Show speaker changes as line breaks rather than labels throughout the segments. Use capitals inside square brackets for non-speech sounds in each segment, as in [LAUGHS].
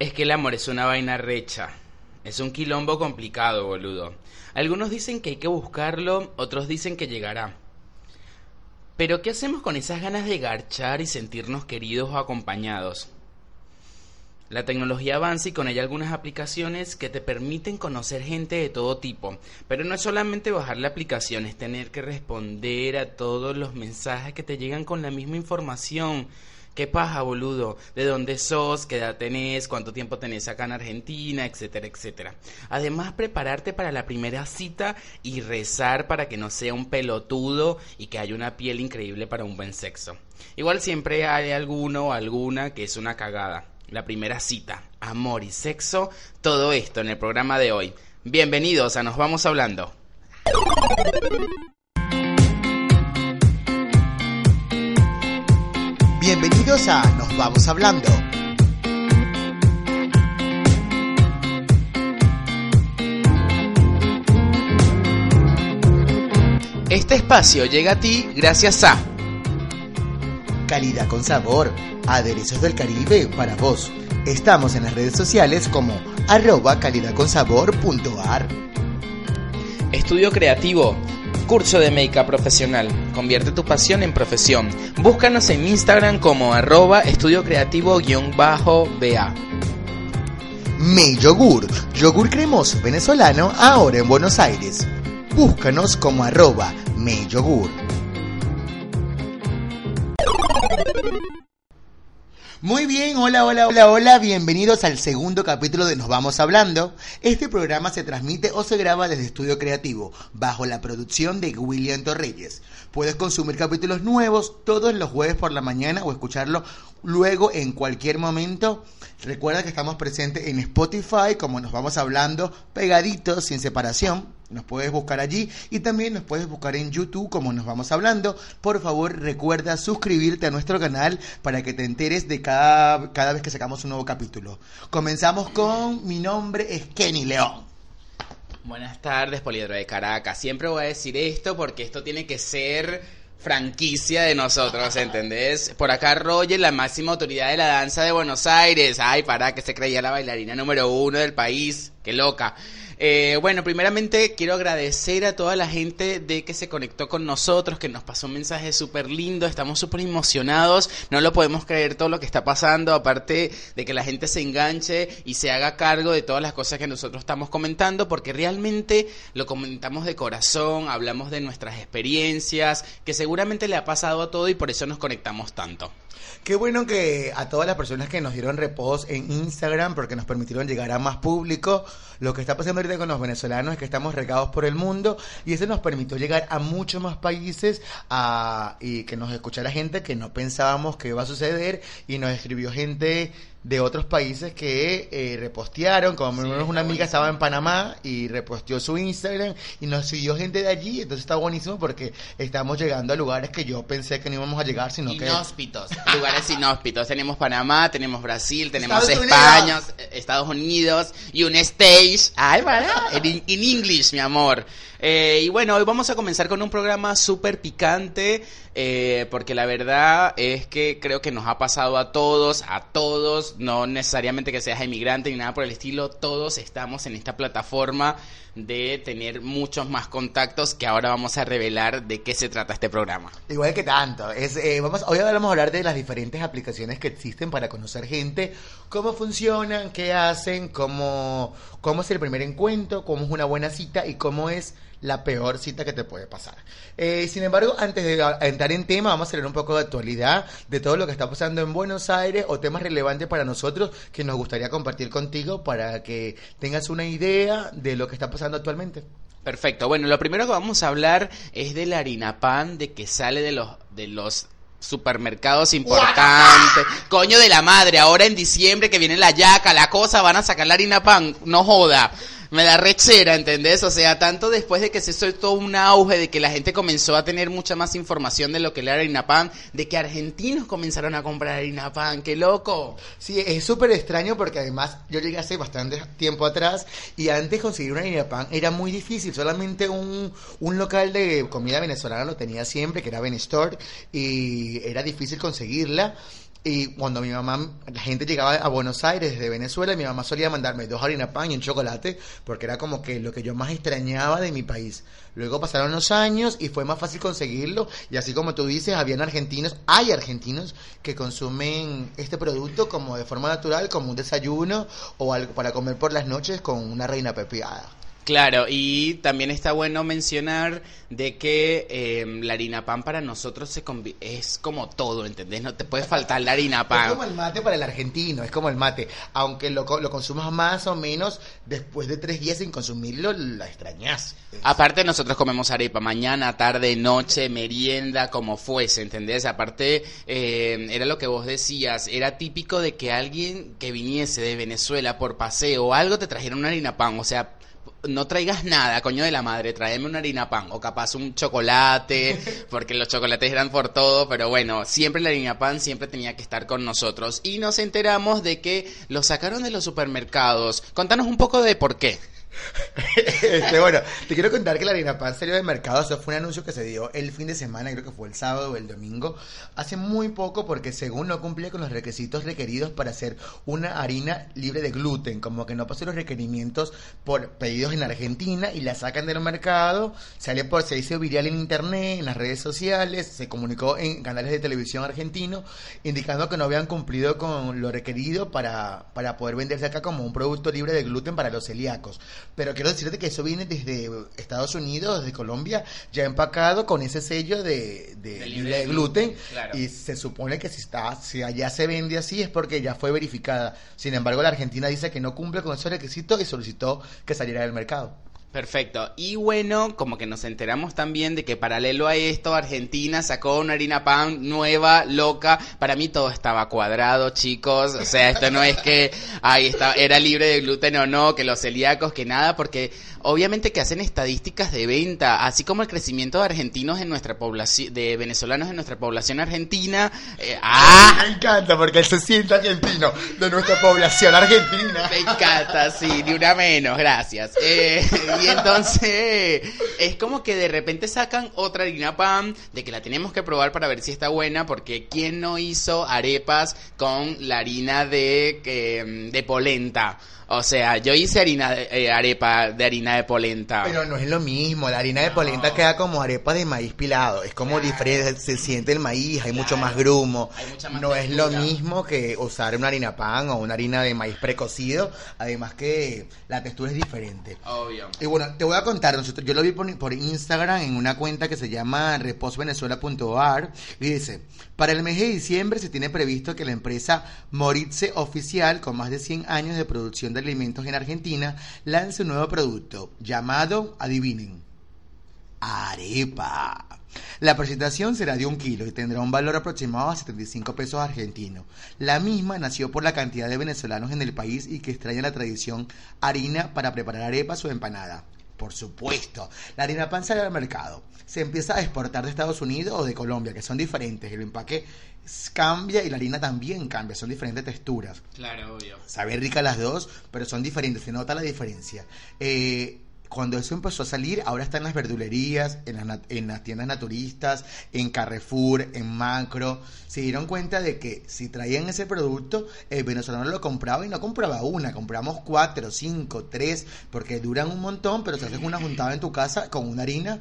Es que el amor es una vaina recha. Es un quilombo complicado, boludo. Algunos dicen que hay que buscarlo, otros dicen que llegará. Pero ¿qué hacemos con esas ganas de garchar y sentirnos queridos o acompañados? La tecnología avanza y con ella algunas aplicaciones que te permiten conocer gente de todo tipo. Pero no es solamente bajar la aplicación, es tener que responder a todos los mensajes que te llegan con la misma información. ¿Qué paja, boludo? ¿De dónde sos? ¿Qué edad tenés? ¿Cuánto tiempo tenés acá en Argentina? Etcétera, etcétera. Además, prepararte para la primera cita y rezar para que no sea un pelotudo y que haya una piel increíble para un buen sexo. Igual siempre hay alguno o alguna que es una cagada. La primera cita, amor y sexo, todo esto en el programa de hoy. Bienvenidos a Nos Vamos Hablando.
Bienvenidos a Nos Vamos Hablando.
Este espacio llega a ti gracias a
Calidad con sabor, aderezos del Caribe para vos. Estamos en las redes sociales como arroba calidadconsabor.ar.
Estudio Creativo, curso de make profesional. Convierte tu pasión en profesión. Búscanos en Instagram como arroba estudio creativo-ba.
Me Yogur, yogur cremoso venezolano ahora en Buenos Aires. Búscanos como arroba Me Yogur. Muy bien, hola, hola, hola, hola, bienvenidos al segundo capítulo de Nos Vamos Hablando. Este programa se transmite o se graba desde Estudio Creativo, bajo la producción de William Torreyes. Puedes consumir capítulos nuevos todos los jueves por la mañana o escucharlo luego en cualquier momento. Recuerda que estamos presentes en Spotify, como nos vamos hablando, pegaditos, sin separación. Nos puedes buscar allí y también nos puedes buscar en YouTube como nos vamos hablando. Por favor, recuerda suscribirte a nuestro canal para que te enteres de cada, cada vez que sacamos un nuevo capítulo. Comenzamos con mi nombre es Kenny León.
Buenas tardes, Poliedro de Caracas. Siempre voy a decir esto porque esto tiene que ser franquicia de nosotros, ¿entendés? Por acá Roger, la máxima autoridad de la danza de Buenos Aires. Ay, para que se creía la bailarina número uno del país. Qué loca. Eh, bueno, primeramente quiero agradecer a toda la gente de que se conectó con nosotros, que nos pasó un mensaje súper lindo, estamos súper emocionados, no lo podemos creer todo lo que está pasando, aparte de que la gente se enganche y se haga cargo de todas las cosas que nosotros estamos comentando, porque realmente lo comentamos de corazón, hablamos de nuestras experiencias, que seguramente le ha pasado a todo y por eso nos conectamos tanto.
Qué bueno que a todas las personas que nos dieron reposo en Instagram, porque nos permitieron llegar a más público, lo que está pasando con los venezolanos es que estamos regados por el mundo y eso nos permitió llegar a muchos más países a, y que nos escuchara gente que no pensábamos que iba a suceder y nos escribió gente de otros países que eh, repostearon, como menos una amiga estaba en Panamá y reposteó su Instagram y nos siguió gente de allí, entonces está buenísimo porque estamos llegando a lugares que yo pensé que no íbamos a llegar, sino
inhóspitos, lugares inhóspitos. Tenemos Panamá, tenemos Brasil, tenemos España, Estados Unidos y un stage, ay, para, en, en English, mi amor. Eh, y bueno, hoy vamos a comenzar con un programa súper picante, eh, porque la verdad es que creo que nos ha pasado a todos, a todos, no necesariamente que seas emigrante ni nada por el estilo, todos estamos en esta plataforma de tener muchos más contactos que ahora vamos a revelar de qué se trata este programa.
Igual que tanto. Es, eh, vamos, hoy vamos a hablar de las diferentes aplicaciones que existen para conocer gente, cómo funcionan, qué hacen, cómo, cómo es el primer encuentro, cómo es una buena cita y cómo es la peor cita que te puede pasar. Eh, sin embargo, antes de entrar en tema, vamos a hablar un poco de actualidad, de todo lo que está pasando en Buenos Aires o temas relevantes para nosotros que nos gustaría compartir contigo para que tengas una idea de lo que está pasando actualmente.
Perfecto. Bueno, lo primero que vamos a hablar es de la harina pan de que sale de los de los supermercados importantes. Coño de la madre, ahora en diciembre que viene la yaca, la cosa, van a sacar la harina pan, no joda me da rechera, ¿entendés? O sea, tanto después de que se soltó un auge, de que la gente comenzó a tener mucha más información de lo que era harina pan, de que argentinos comenzaron a comprar harina pan, qué loco.
Sí, es súper extraño porque además yo llegué hace bastante tiempo atrás y antes conseguir una harina pan era muy difícil, solamente un, un local de comida venezolana lo tenía siempre, que era Benestore, y era difícil conseguirla Y cuando mi mamá, la gente llegaba a Buenos Aires desde Venezuela, mi mamá solía mandarme dos harina pan y un chocolate, porque era como que lo que yo más extrañaba de mi país. Luego pasaron los años y fue más fácil conseguirlo. Y así como tú dices, habían argentinos, hay argentinos que consumen este producto como de forma natural, como un desayuno o algo para comer por las noches con una reina pepiada.
Claro, y también está bueno mencionar de que eh, la harina pan para nosotros se es como todo, ¿entendés? No te puede faltar la harina pan.
Es como el mate para el argentino, es como el mate. Aunque lo, lo consumas más o menos, después de tres días sin consumirlo, la extrañas.
Aparte nosotros comemos arepa mañana, tarde, noche, merienda, como fuese, ¿entendés? Aparte, eh, era lo que vos decías, era típico de que alguien que viniese de Venezuela por paseo o algo te trajera una harina pan, o sea no traigas nada, coño de la madre, tráeme una harina pan o capaz un chocolate, [LAUGHS] porque los chocolates eran por todo, pero bueno, siempre la harina pan siempre tenía que estar con nosotros. Y nos enteramos de que lo sacaron de los supermercados. Contanos un poco de por qué. [LAUGHS]
este, bueno, te quiero contar que la harina pan salió del mercado. Eso fue un anuncio que se dio el fin de semana, creo que fue el sábado o el domingo, hace muy poco, porque según no cumplía con los requisitos requeridos para hacer una harina libre de gluten, como que no pasó los requerimientos por pedidos en Argentina y la sacan del mercado. Sale por se hizo viral en internet, en las redes sociales, se comunicó en canales de televisión argentinos, indicando que no habían cumplido con lo requerido para, para poder venderse acá como un producto libre de gluten para los celíacos. Pero quiero decirte que eso viene desde Estados Unidos, desde Colombia, ya empacado con ese sello de, libre de gluten. Y se supone que si está, si allá se vende así es porque ya fue verificada. Sin embargo, la Argentina dice que no cumple con esos requisitos y solicitó que saliera del mercado.
Perfecto. Y bueno, como que nos enteramos también de que paralelo a esto, Argentina sacó una harina pan nueva, loca. Para mí todo estaba cuadrado, chicos. O sea, esto no es que ahí está, era libre de gluten o no, que los celíacos, que nada, porque obviamente que hacen estadísticas de venta, así como el crecimiento de argentinos en nuestra población, de venezolanos en nuestra población argentina.
Eh, ¡Ah! Me encanta porque él se siente argentino de nuestra población argentina.
Me encanta, sí, ni una menos, gracias. Eh, y entonces es como que de repente sacan otra harina pan, de que la tenemos que probar para ver si está buena, porque ¿quién no hizo arepas con la harina de, eh, de polenta? O sea, yo hice harina de, eh, arepa de harina de polenta.
Pero no es lo mismo, la harina de polenta queda como arepa de maíz pilado, es como diferente, se siente el maíz, hay mucho más grumo. no es lo mismo que usar una harina pan o una harina de maíz precocido, además que la textura es diferente.
Obvio.
Y bueno, te voy a contar, nosotros, yo lo vi por, por Instagram en una cuenta que se llama reposvenezuela.ar y dice, para el mes de diciembre se tiene previsto que la empresa Moritze Oficial, con más de 100 años de producción de alimentos en Argentina, lance un nuevo producto llamado, adivinen, arepa. La presentación será de un kilo y tendrá un valor aproximado a 75 pesos argentinos. La misma nació por la cantidad de venezolanos en el país y que extrañan la tradición harina para preparar arepas o empanada. Por supuesto, la harina pan sale al mercado. Se empieza a exportar de Estados Unidos o de Colombia, que son diferentes. El empaque cambia y la harina también cambia, son diferentes texturas.
Claro, obvio.
Sabe rica las dos, pero son diferentes, se nota la diferencia. Eh, cuando eso empezó a salir, ahora está en las verdulerías, en las, en las, tiendas naturistas, en Carrefour, en Macro. Se dieron cuenta de que si traían ese producto, el venezolano lo compraba y no compraba una, compramos cuatro, cinco, tres, porque duran un montón, pero si haces una juntada en tu casa con una harina,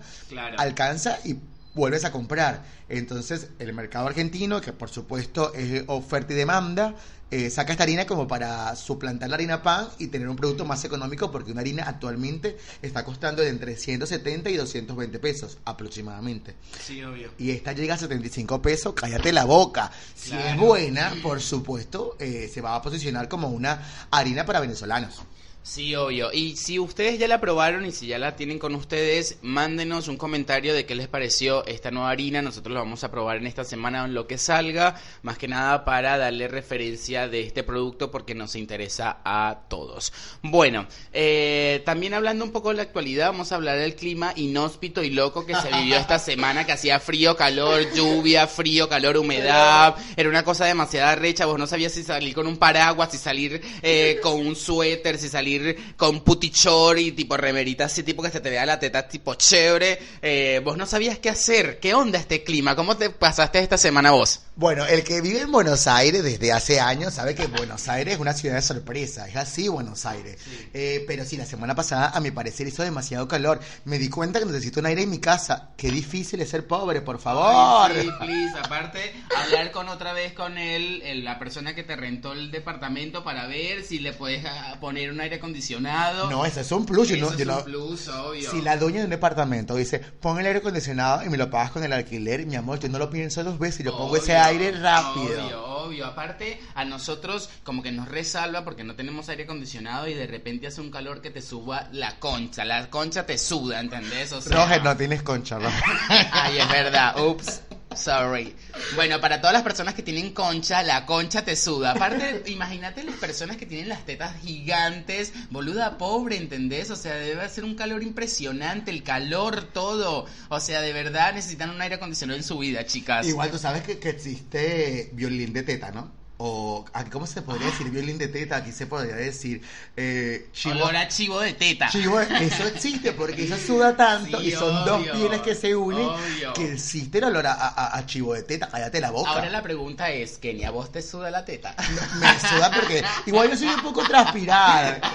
alcanza y vuelves a comprar. Entonces, el mercado argentino, que por supuesto es oferta y demanda, eh, saca esta harina como para suplantar la harina pan y tener un producto más económico, porque una harina actualmente está costando de entre 170 y 220 pesos aproximadamente.
Sí, obvio.
Y esta llega a 75 pesos, cállate la boca. Si es buena, por supuesto, eh, se va a posicionar como una harina para venezolanos.
Sí, obvio. Y si ustedes ya la probaron y si ya la tienen con ustedes, mándenos un comentario de qué les pareció esta nueva harina. Nosotros la vamos a probar en esta semana en lo que salga, más que nada para darle referencia de este producto porque nos interesa a todos. Bueno, eh, también hablando un poco de la actualidad, vamos a hablar del clima inhóspito y loco que se vivió esta semana, que hacía frío, calor, lluvia, frío, calor, humedad. Era una cosa demasiada recha. Vos no sabías si salir con un paraguas, si salir eh, con un suéter, si salir con putichor y tipo remerita así, tipo que se te vea la teta tipo chévere. Eh, vos no sabías qué hacer. ¿Qué onda este clima? ¿Cómo te pasaste esta semana vos?
Bueno, el que vive en Buenos Aires desde hace años sabe que Buenos Aires es una ciudad de sorpresa. Es así Buenos Aires. Eh, pero sí, la semana pasada, a mi parecer, hizo demasiado calor. Me di cuenta que necesito un aire en mi casa. Qué difícil es ser pobre, por favor.
Ay, sí, please. Aparte, hablar con otra vez con él, el- la persona que te rentó el departamento para ver si le puedes ah, poner un aire acondicionado.
No, eso es un plus. Yo
Eso
no-
es un
no-
plus, obvio.
Si la dueña de un departamento dice, pon el aire acondicionado y me lo pagas con el alquiler, mi amor, yo no lo pienso dos veces, yo pongo ese
Obvio,
aire rápido.
Obvio, obvio. Aparte, a nosotros como que nos resalva porque no tenemos aire acondicionado y de repente hace un calor que te suba la concha. La concha te suda, ¿entendés? O sea,
Roger, no tienes concha, Roger. [LAUGHS]
Ay, es verdad. Ups. Sorry. Bueno, para todas las personas que tienen concha, la concha te suda. Aparte, [LAUGHS] imagínate las personas que tienen las tetas gigantes, boluda pobre, ¿entendés? O sea, debe ser un calor impresionante, el calor, todo. O sea, de verdad necesitan un aire acondicionado en su vida, chicas.
Igual tú sabes que, que existe violín de teta, ¿no? O, ¿cómo se podría decir violín de teta? Aquí se podría decir eh, chivo.
Olor a chivo de teta.
Chivo, eso existe porque eso suda tanto
Sí,
y son dos pieles que se unen
obvio.
que existe el olor a, a- a chivo de teta. Cállate la boca.
Ahora la pregunta es, Kenia, ¿vos te suda la teta?
Me suda porque igual yo soy un poco transpirada. [LAUGHS]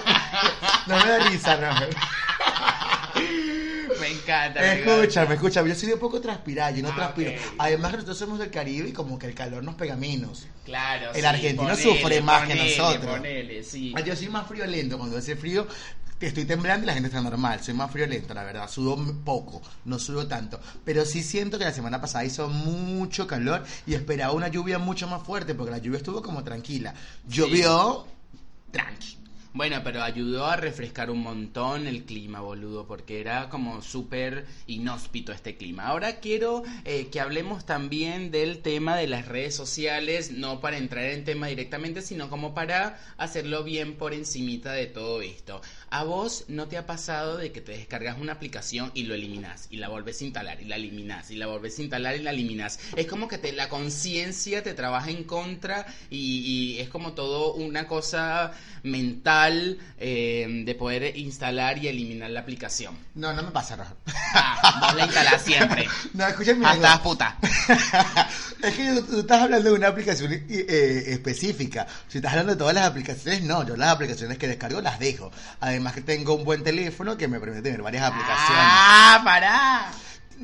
No me da risa, no. [LAUGHS]
me encanta. me.
Escucha, me escucha, yo soy un poco transpirada, yo no
Ah,
transpiro. Además nosotros somos del Caribe y como que el calor nos pega menos.
Claro,
El
sí,
argentino
ponele,
sufre más que nosotros.
ponele, sí.
Ah, Yo soy más friolento, cuando hace frío estoy temblando y la gente está normal. Soy más friolento, la verdad. Sudo poco, no sudo tanto. Pero sí siento que la semana pasada hizo mucho calor y esperaba una lluvia mucho más fuerte porque la lluvia estuvo como tranquila. Llovió tranqui.
Bueno, pero ayudó a refrescar un montón el clima, boludo, porque era como súper inhóspito este clima. Ahora quiero eh, que hablemos también del tema de las redes sociales, no para entrar en tema directamente, sino como para hacerlo bien por encimita de todo esto. ¿A vos no te ha pasado de que te descargas una aplicación y lo eliminas y la volvés a instalar y la eliminas y la volvés a instalar y la eliminas? Es como que te, la conciencia te trabaja en contra y, y es como todo una cosa mental eh, de poder instalar y eliminar la aplicación.
No, no me pasa, Roger.
Ah, vos la instalás siempre. [LAUGHS]
No, escúchame.
Hasta
algo.
puta. [LAUGHS]
es que tú, tú estás hablando de una aplicación eh, específica. Si estás hablando de todas las aplicaciones, no. Yo las aplicaciones que descargo las dejo. Además que tengo un buen teléfono que me permite tener varias aplicaciones.
Ah, pará.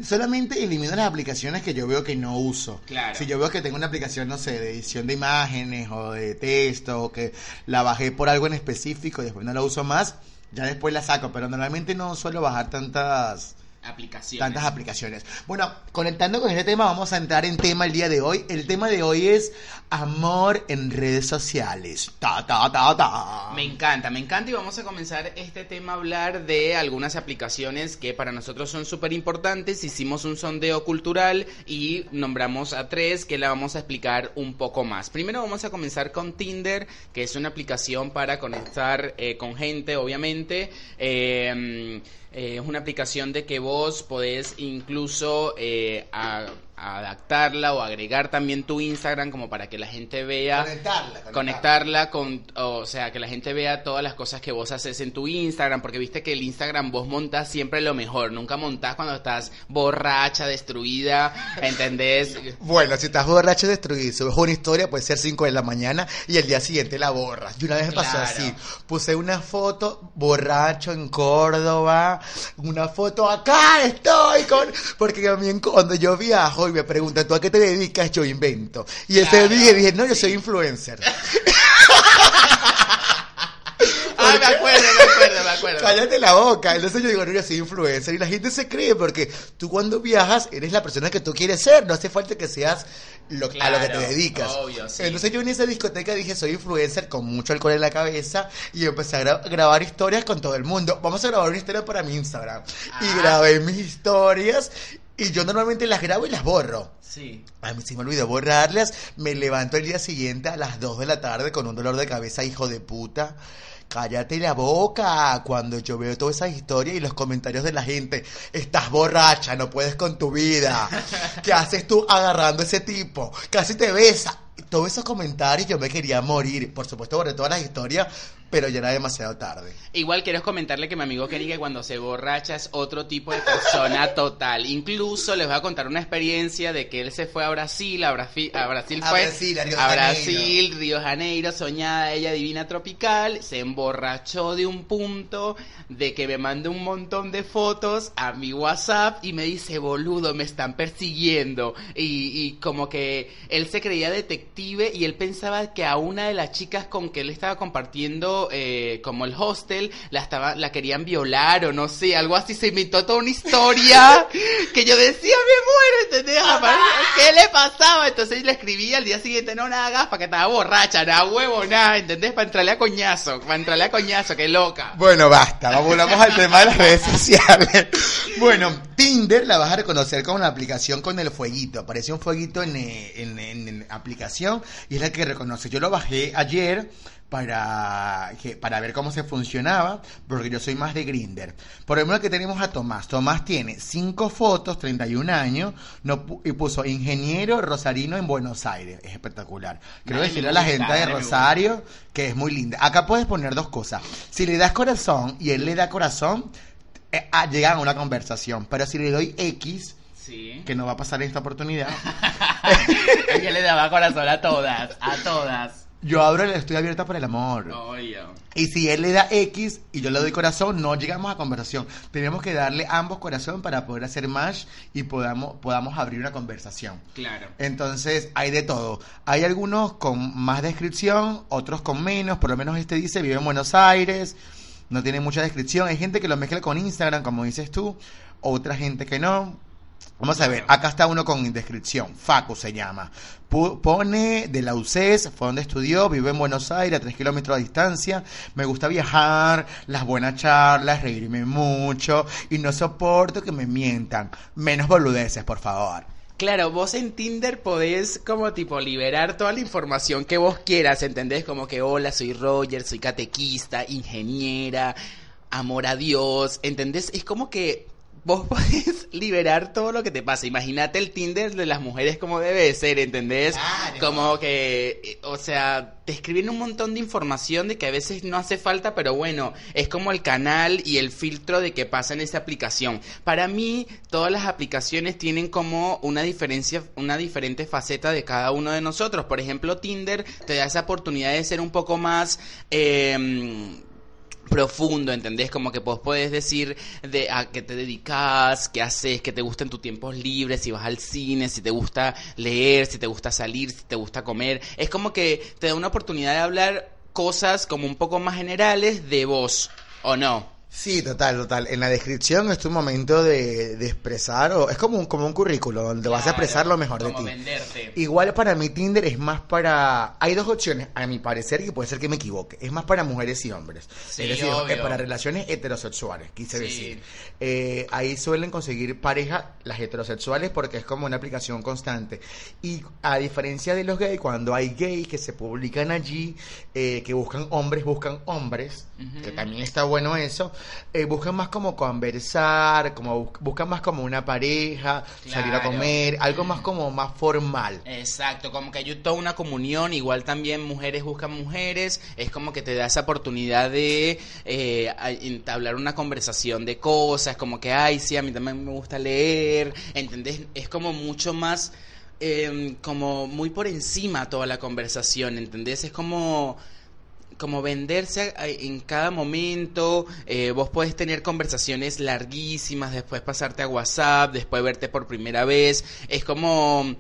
Solamente elimino las aplicaciones que yo veo que no uso.
Claro.
Si yo veo que tengo una aplicación, no sé, de edición de imágenes o de texto, o que la bajé por algo en específico y después no la uso más, ya después la saco. Pero normalmente no suelo bajar tantas
Aplicaciones.
tantas aplicaciones. Bueno, conectando con este tema, vamos a entrar en tema el día de hoy. El tema de hoy es amor en redes sociales. Ta, ta, ta, ta.
Me encanta, me encanta y vamos a comenzar este tema a hablar de algunas aplicaciones que para nosotros son súper importantes. Hicimos un sondeo cultural y nombramos a tres que la vamos a explicar un poco más. Primero vamos a comenzar con Tinder, que es una aplicación para conectar eh, con gente, obviamente. Eh, eh, es una aplicación de que vos podés incluso eh, a- adaptarla o agregar también tu Instagram como para que la gente vea
Conectarla, conectarla.
conectarla con, o sea, que la gente vea todas las cosas que vos haces en tu Instagram, porque viste que el Instagram vos montás siempre lo mejor, nunca montás cuando estás borracha, destruida, [LAUGHS] ¿entendés?
Bueno, si estás borracho destruido y subes una historia, puede ser 5 de la mañana y el día siguiente la borras. Y una vez me pasó
Claro.
así. Puse una foto borracho en Córdoba, una foto acá estoy con... Porque también cuando yo viajo y me preguntan, ¿tú a qué te dedicas? Yo invento. Y ese
Claro,
día dije, no, yo soy influencer. [LAUGHS]
Ah, me acuerdo, me acuerdo, me acuerdo.
Cállate la boca. Entonces yo digo, no, yo soy influencer. Y la gente se cree porque tú cuando viajas eres la persona que tú quieres ser. No hace falta que seas lo- a lo que te dedicas.
obvio, sí.
Entonces yo en esa discoteca dije, soy influencer con mucho alcohol en la cabeza. Y empecé a gra- grabar historias con todo el mundo. Vamos a grabar una historia para mi Instagram.
Ah.
Y grabé mis historias. Y yo normalmente las grabo y las borro.
Sí.
A mí sí me olvidó borrarlas. Me levanto el día siguiente a las 2 de la tarde con un dolor de cabeza, hijo de puta. Cállate la boca cuando yo veo toda esa historia y los comentarios de la gente. Estás borracha, no puedes con tu vida. [LAUGHS] ¿Qué haces tú agarrando a ese tipo? Casi te besa. Todos esos comentarios yo me quería morir. Por supuesto, borré todas las historias, pero ya era demasiado tarde.
Igual quiero comentarle que mi amigo Kenny que cuando se borracha es otro tipo de persona [LAUGHS] total. Incluso les voy a contar una experiencia de que él se fue a Brasil, a, Brasil, a Brasil
A
fue
Brasil, a Río de
a
Janeiro.
Brasil, Río Janeiro, soñada ella divina tropical, se emborrachó de un punto de que me mandó un montón de fotos a mi WhatsApp y me dice, boludo, me están persiguiendo. Y, y como que él se creía detective y él pensaba que a una de las chicas con que él estaba compartiendo eh, como el hostel la estaba la querían violar o no sé, algo así se inventó toda una historia [LAUGHS] que yo decía, me muero, ¿entendés? ¿Qué le pasaba? Entonces le escribía al día siguiente, no, nada, gafa, que estaba borracha, nada, huevo, nada, ¿entendés? Para entrarle a coñazo, para entrarle a coñazo, qué loca.
Bueno, basta, vamos, volvamos al tema de las redes sociales. Bueno, Tinder la vas a reconocer con la aplicación con el fueguito. Aparece un fueguito en, eh, en, en- en aplicación y es la que reconoce. Yo lo bajé ayer para, que, para ver cómo se funcionaba, porque yo soy más de Grinder. Por ejemplo, que tenemos a Tomás. Tomás tiene cinco fotos, 31 años, no, y puso ingeniero rosarino en Buenos Aires. Es espectacular. Quiero
Ay,
decirle a la gente de. Rosario que es muy linda. Acá puedes poner dos cosas. Si le das corazón y él le da corazón, eh, ah, llegan a una conversación. Pero si le doy X,
Sí.
que no va a pasar esta oportunidad, [LAUGHS]
Ella le daba corazón a todas, a todas.
yo abro, estoy abierta por el amor. Y si él le da X y yo le doy corazón, no llegamos a conversación. Tenemos que darle ambos corazón para poder hacer match y podamos, podamos abrir una conversación.
Claro.
Entonces hay de todo. Hay algunos con más descripción, otros con menos. Por lo menos este dice vive en Buenos Aires, no tiene mucha descripción. Hay gente que lo mezcla con Instagram, como dices tú, otra gente que no. Vamos a ver, acá está uno con descripción, Facu se llama. Pone de la UCES, fue donde estudió, vive en Buenos Aires, a tres kilómetros de distancia. Me gusta viajar, las buenas charlas, reírme mucho y no soporto que me mientan. Menos boludeces, por favor.
Claro, vos en Tinder podés como tipo liberar toda la información que vos quieras, ¿entendés? Como que hola, soy Roger, soy catequista, ingeniera, amor a Dios, ¿entendés? Es como que vos [LAUGHS] podés liberar todo lo que te pasa. Imagínate el Tinder de las mujeres como debe de ser, ¿entendés?
Claro.
Como que, eh, o sea, te escriben un montón de información de que a veces no hace falta, pero bueno, es como el canal y el filtro de que pasa en esa aplicación. Para mí, todas las aplicaciones tienen como una diferencia, una diferente faceta de cada uno de nosotros. Por ejemplo, Tinder te da esa oportunidad de ser un poco más... eh, profundo, ¿entendés? Como que vos podés decir de a qué te dedicas, qué haces, qué te gusta en tus tiempos libres, si vas al cine, si te gusta leer, si te gusta salir, si te gusta comer. Es como que te da una oportunidad de hablar cosas como un poco más generales de vos, ¿o no?
Sí, total, total. En la descripción es tu momento de, de expresar, o es como un, como un currículo donde vas a expresar lo mejor de ti.
venderte.
Igual para mí Tinder es más para... Hay dos opciones, a mi parecer, que puede ser que me equivoque. Es más para mujeres y hombres.
Sí,
es decir,
obvio.
eh, para relaciones heterosexuales, quise
Sí.
decir. Eh, ahí suelen conseguir pareja las heterosexuales porque es como una aplicación constante. Y a diferencia de los gays, cuando hay gays que se publican allí, eh, que buscan hombres, buscan hombres, que también está bueno eso, eh, buscan más como conversar, como bus- buscan más como una pareja, salir a comer, algo más como más formal.
Exacto, como que hay toda una comunión, igual también mujeres buscan mujeres, es como que te da esa oportunidad de eh, entablar una conversación de cosas, como que, ay, sí, a mí también me gusta leer, ¿entendés? Es como mucho más, eh, como muy por encima toda la conversación, ¿entendés? Es como como venderse a- en cada momento, eh, vos podés tener conversaciones larguísimas, después pasarte a WhatsApp, después verte por primera vez, es como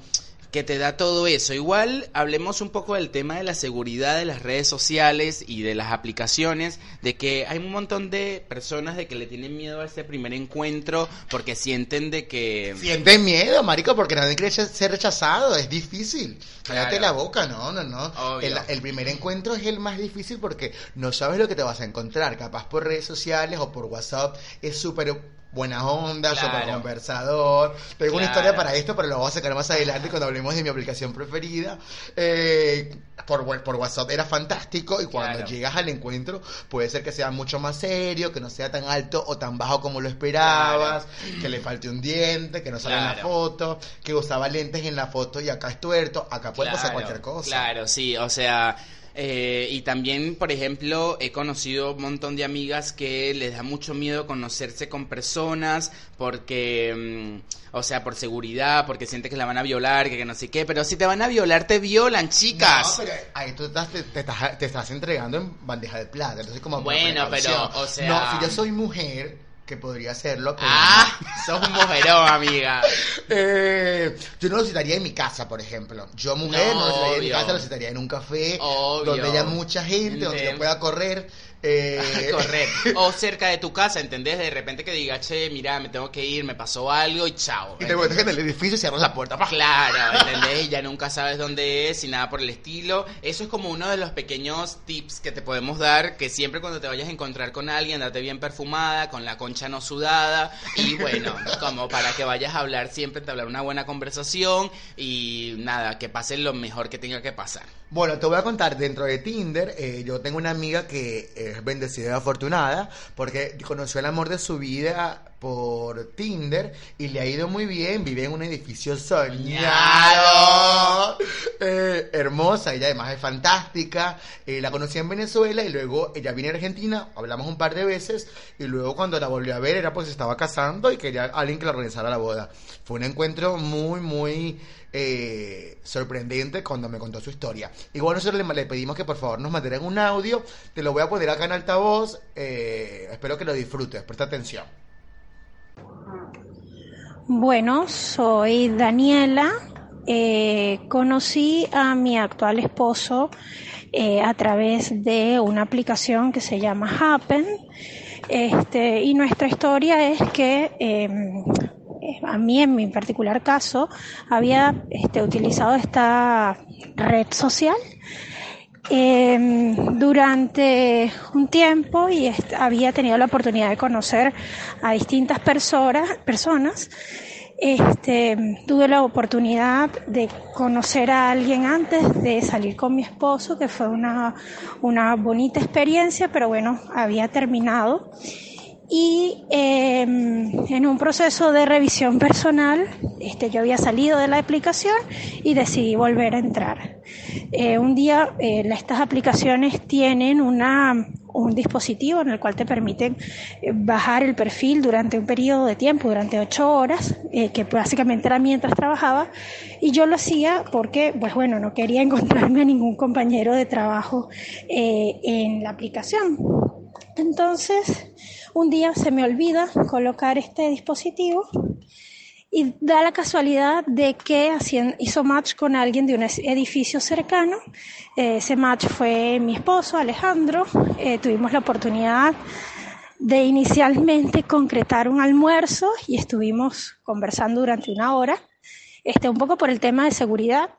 que te da todo eso. Igual hablemos un poco del tema de la seguridad de las redes sociales y de las aplicaciones, de que hay un montón de personas de que le tienen miedo a ese primer encuentro porque sienten de que...
Sienten miedo, marico, porque nadie quiere ser rechazado, es difícil. Cállate
Claro.
la boca, no, no, no. El, el primer encuentro es el más difícil porque no sabes lo que te vas a encontrar. Capaz por redes sociales o por WhatsApp es súper buena onda,
Claro.
súper conversador. Tengo una historia para esto, pero lo vamos a sacar más adelante cuando hablemos de mi aplicación preferida. Eh, por, WhatsApp era fantástico y cuando
Claro.
llegas al encuentro puede ser que sea mucho más serio, que no sea tan alto o tan bajo como lo esperabas, que le falte un diente, que no sale en la foto, que usaba lentes en la foto y acá es tuerto, acá puede pasar cualquier cosa.
Claro, sí, o sea, eh, y también, por ejemplo, he conocido un montón de amigas que les da mucho miedo conocerse con personas porque, mm, o sea, por seguridad, porque siente que la van a violar, que, que no sé qué, pero si te van a violar, te violan, chicas.
No, pero ahí tú estás, te, te estás, te estás entregando en bandeja de plata. Entonces, como
Bueno, pero, o sea-
No, si yo soy mujer, que podría hacerlo. pero-
Ah, [LAUGHS] sos un mujerón, amiga.
Eh, yo no lo citaría en mi casa, por ejemplo. Yo, mujer, no,
No,
lo citaría en mi casa, lo citaría en un café,
Obvio.
donde haya mucha gente, donde yo pueda correr. Eh, [LAUGHS]
Correr. [LAUGHS] O cerca de tu casa, ¿entendés? De repente que diga, che, mira, me tengo que ir, me pasó algo y chao.
y te metes en el edificio y cierras la puerta. [LAUGHS]
Claro, ¿entendés? Y ya nunca sabes dónde es y nada por el estilo. Eso es como uno de los pequeños tips que te podemos dar, que siempre cuando te vayas a encontrar con alguien, date bien perfumada, con la concha no sudada y bueno, como para que vayas a hablar siempre, te hablar una buena conversación y nada, que pase lo mejor que tenga que pasar.
Bueno, te voy a contar, dentro de Tinder, eh, yo tengo una amiga que es bendecida y afortunada porque conoció el amor de su vida por Tinder y le ha ido muy bien, vive en un edificio soñado, eh, hermosa, ella además es fantástica, eh, la conocí en Venezuela y luego ella vino a Argentina, hablamos un par de veces y luego cuando la volvió a ver era pues se estaba casando y quería alguien que le organizara la boda. Fue un encuentro muy, muy eh, sorprendente cuando me contó su historia. Igual nosotros le, le pedimos que por favor nos mandaran un audio, te lo voy a poner acá en altavoz, eh, espero que lo disfrutes, presta atención.
Bueno, soy Daniela. Eh, conocí a mi actual esposo eh, a través de una aplicación que se llama Happen. Este, y nuestra historia es que eh, a mí en mi particular caso había este, utilizado esta red social eh, durante un tiempo y había tenido la oportunidad de conocer a distintas personas, personas. Este, tuve la oportunidad de conocer a alguien antes de salir con mi esposo, que fue una, una bonita experiencia, pero bueno, había terminado. Y eh, en un proceso de revisión personal, este, yo había salido de la aplicación y decidí volver a entrar. Eh, un día eh, estas aplicaciones tienen una, un dispositivo en el cual te permiten eh, bajar el perfil durante un periodo de tiempo, durante ocho horas, eh, que básicamente era mientras trabajaba. Y yo lo hacía porque, pues bueno, no quería [LAUGHS] encontrarme a ningún compañero de trabajo eh, en la aplicación. Entonces, un día se me olvida colocar este dispositivo y da la casualidad de que hizo match con alguien de un edificio cercano. Eh, ese match fue mi esposo, Alejandro. Eh, tuvimos la oportunidad de inicialmente concretar un almuerzo y estuvimos conversando durante una hora, este, un poco por el tema de seguridad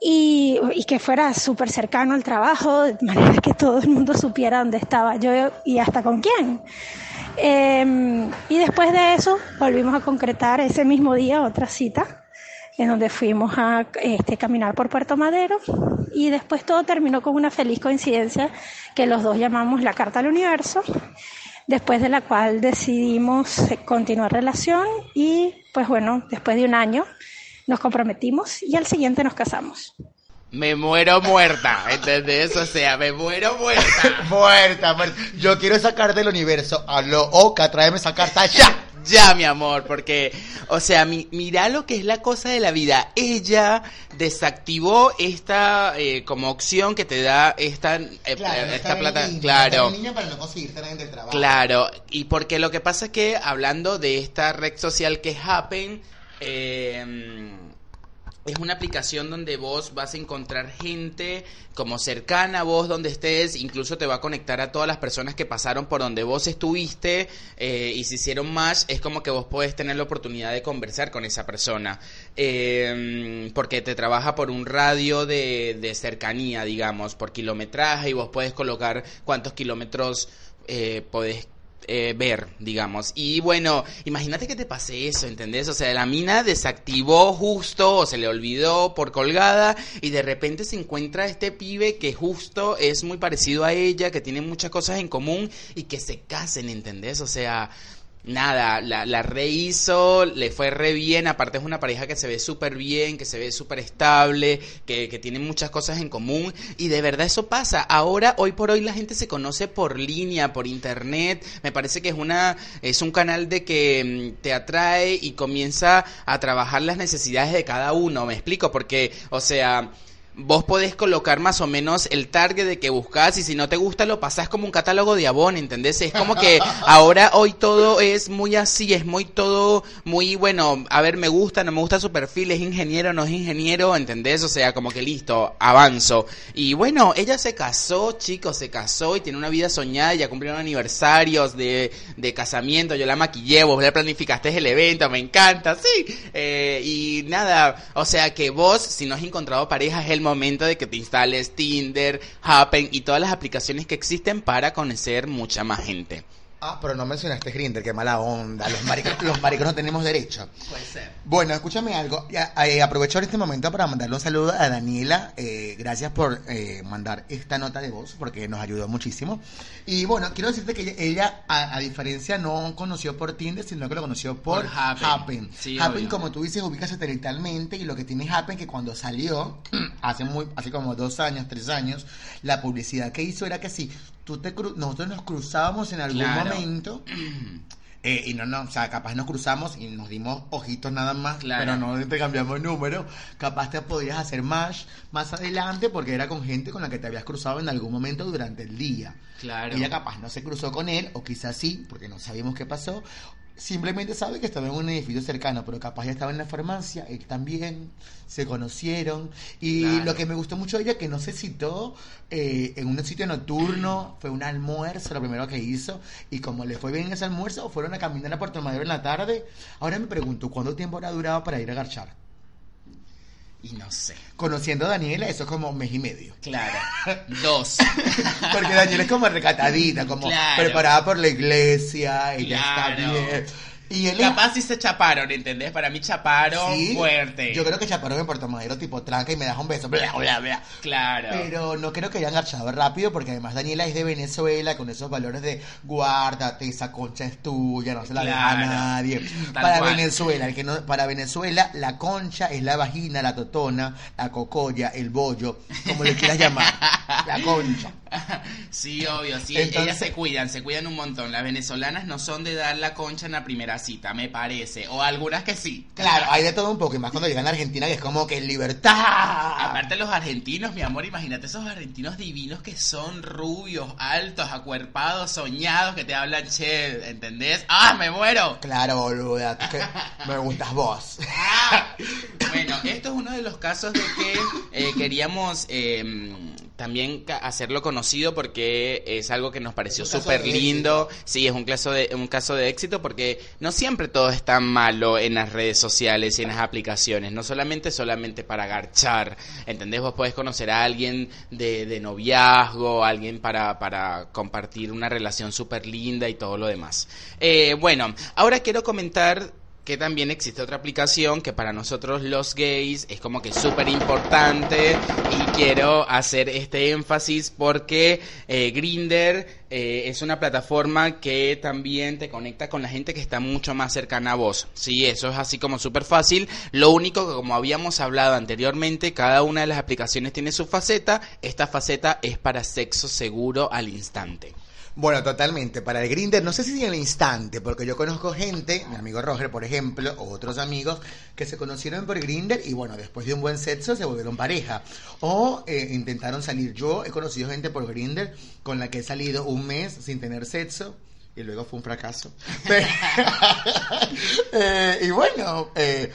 y, que fuera súper cercano al trabajo, de manera que todo el mundo supiera dónde estaba yo y hasta con quién. Eh, y después de eso volvimos a concretar ese mismo día otra cita en donde fuimos a este, caminar por Puerto Madero y después todo terminó con una feliz coincidencia que los dos llamamos la Carta al Universo, después de la cual decidimos continuar relación y pues bueno, después de un año nos comprometimos y al siguiente nos casamos.
Me muero muerta, ¿entendés? O sea, me muero muerta.
Muerta, muerta. Yo quiero sacar del universo a lo Oca, tráeme esa carta ya.
Ya, mi amor, porque, o sea, mi, mira lo que es la cosa de la vida. Ella desactivó esta eh, como opción que te da esta, eh, eh, esta plata. claro.
Niña para no conseguirte del trabajo.
Claro, y porque lo que pasa es que hablando de esta red social que es Happen, eh, es una aplicación donde vos vas a encontrar gente como cercana a vos donde estés, incluso te va a conectar a todas las personas que pasaron por donde vos estuviste eh, y se hicieron más, es como que vos podés tener la oportunidad de conversar con esa persona, eh, porque te trabaja por un radio de, de cercanía, digamos, por kilometraje y vos puedes colocar cuántos kilómetros eh, podés eh, ver, digamos. Y bueno, imagínate que te pase eso, ¿entendés? O sea, la mina desactivó justo o se le olvidó por colgada y de repente se encuentra este pibe que justo es muy parecido a ella, que tiene muchas cosas en común y que se casen, ¿entendés? O sea, nada, la, la rehizo, le fue re bien, aparte es una pareja que se ve súper bien, que se ve súper estable, que, que tiene muchas cosas en común y de verdad eso pasa. Ahora, hoy por hoy la gente se conoce por línea, por internet, me parece que es una, es un canal de que mm, te atrae y comienza a trabajar las necesidades de cada uno, me explico, porque, o sea, vos podés colocar más o menos el target de que buscas y si no te gusta lo pasás como un catálogo de abón, ¿entendés? Es como que [LAUGHS] ahora hoy todo es muy así, es muy todo muy bueno, a ver, me gusta, no me gusta su perfil, es ingeniero, no es ingeniero, ¿entendés? O sea, como que listo, avanzo. Y bueno, ella se casó, chicos, se casó y tiene una vida soñada, ya cumplieron aniversarios de, de casamiento, yo la maquillé, vos la planificaste el evento, me encanta, sí. Eh, y nada, o sea que vos, si no has encontrado pareja, es el momento de que te instales Tinder, Happen y todas las aplicaciones que existen para conocer mucha más gente.
Ah, pero no mencionaste Grindr, qué mala onda. Los maricos, [LAUGHS] los maricos no tenemos derecho.
Puede ser.
Bueno, escúchame algo. Eh, aprovecho este momento para mandarle un saludo a Daniela. Eh, gracias por eh, mandar esta nota de voz, porque nos ayudó muchísimo. Y bueno, quiero decirte que ella, ella, a, a diferencia, no conoció por Tinder, sino que lo conoció por,
Por Happen.
Happen.
Sí,
como tú dices, ubica satelitalmente. Y lo que tiene Happen, que cuando salió, [CLEARS THROAT] hace, muy, hace como dos años, tres años, la publicidad que hizo era que si tú te cru- nosotros nos cruzábamos en algún
Claro.
momento. [CLEARS THROAT] Eh, y no, no, o sea, capaz nos cruzamos y nos dimos ojitos nada más,
Claro.
pero no te cambiamos número. Capaz te podías hacer más más adelante porque era con gente con la que te habías cruzado en algún momento durante el día.
Claro.
Ella capaz no se cruzó con él, o quizás sí, porque no sabíamos qué pasó. Simplemente sabe que estaba en un edificio cercano, pero capaz ya estaba en la farmacia, él también, se conocieron. Y
Claro.
lo que me gustó mucho de ella, que no se citó eh, en un sitio nocturno, fue un almuerzo lo primero que hizo. Y como le fue bien ese almuerzo, fueron a caminar a Puerto Madero en la tarde. Ahora me pregunto, ¿cuánto tiempo habrá durado para ir a garchar?
Y no sé.
Conociendo a Daniela, eso es como un mes y medio.
Claro. [LAUGHS] Dos. [LAUGHS]
Porque Daniela es como recatadita, como
Claro.
preparada por la iglesia, ella
Claro.
está bien. Y él
Capaz sí se chaparon, ¿entendés? Para mí chaparon
Sí,
fuerte.
Yo creo que chaparon en Puerto Madero tipo tranca y me das un beso, bla, bla, bla.
Claro.
Pero no creo que hayan garchado rápido porque además Daniela es de Venezuela con esos valores de guárdate, esa concha es tuya, no se la deja a
Claro.
nadie.
Tal
Para
cual.
Venezuela, el que no, para Venezuela la concha es la vagina, la totona, la cocolla, el bollo, como le quieras llamar. La concha. [LAUGHS]
Sí, obvio, sí.
Entonces-
Ellas se cuidan, se cuidan un montón. Las venezolanas no son de dar la concha en la primera cita, me parece. O algunas que sí.
Claro, hay de todo un poco, y más cuando llegan a Argentina que es como que libertad.
Aparte los argentinos, mi amor, imagínate esos argentinos divinos que son rubios, altos, acuerpados, soñados, que te hablan che, ¿entendés? ¡Ah, me muero!
Claro, boluda, que [LAUGHS] me gustas vos.
Bueno, esto es uno de los casos de que eh, queríamos eh, también hacerlo conocido porque es algo que nos pareció súper lindo. Sí, es un caso, de, un caso de éxito porque no siempre todo es tan malo en las redes sociales y en las aplicaciones. No solamente solamente para garchar. ¿Entendés? Vos podés conocer a alguien de, de noviazgo, alguien para, para compartir una relación súper linda y todo lo demás. Eh, bueno, ahora quiero comentar que también existe otra aplicación que para nosotros los gays es como que súper importante y quiero hacer este énfasis porque eh, Grinder es una plataforma que también te conecta con la gente que está mucho más cercana a vos. Sí, eso es así como súper fácil. Lo único que como habíamos hablado anteriormente, cada una de las aplicaciones tiene su faceta. Esta faceta es para sexo seguro al instante.
Bueno, totalmente. Para el Grinder, no sé si en el instante, porque yo conozco gente, mi amigo Roger, por ejemplo, o otros amigos, que se conocieron por Grinder y bueno, después de un buen sexo se volvieron pareja. O eh, intentaron salir. Yo he conocido gente por Grinder con la que he salido un mes sin tener sexo. Y luego fue un fracaso. Pero- [LAUGHS] Eh, y bueno, eh,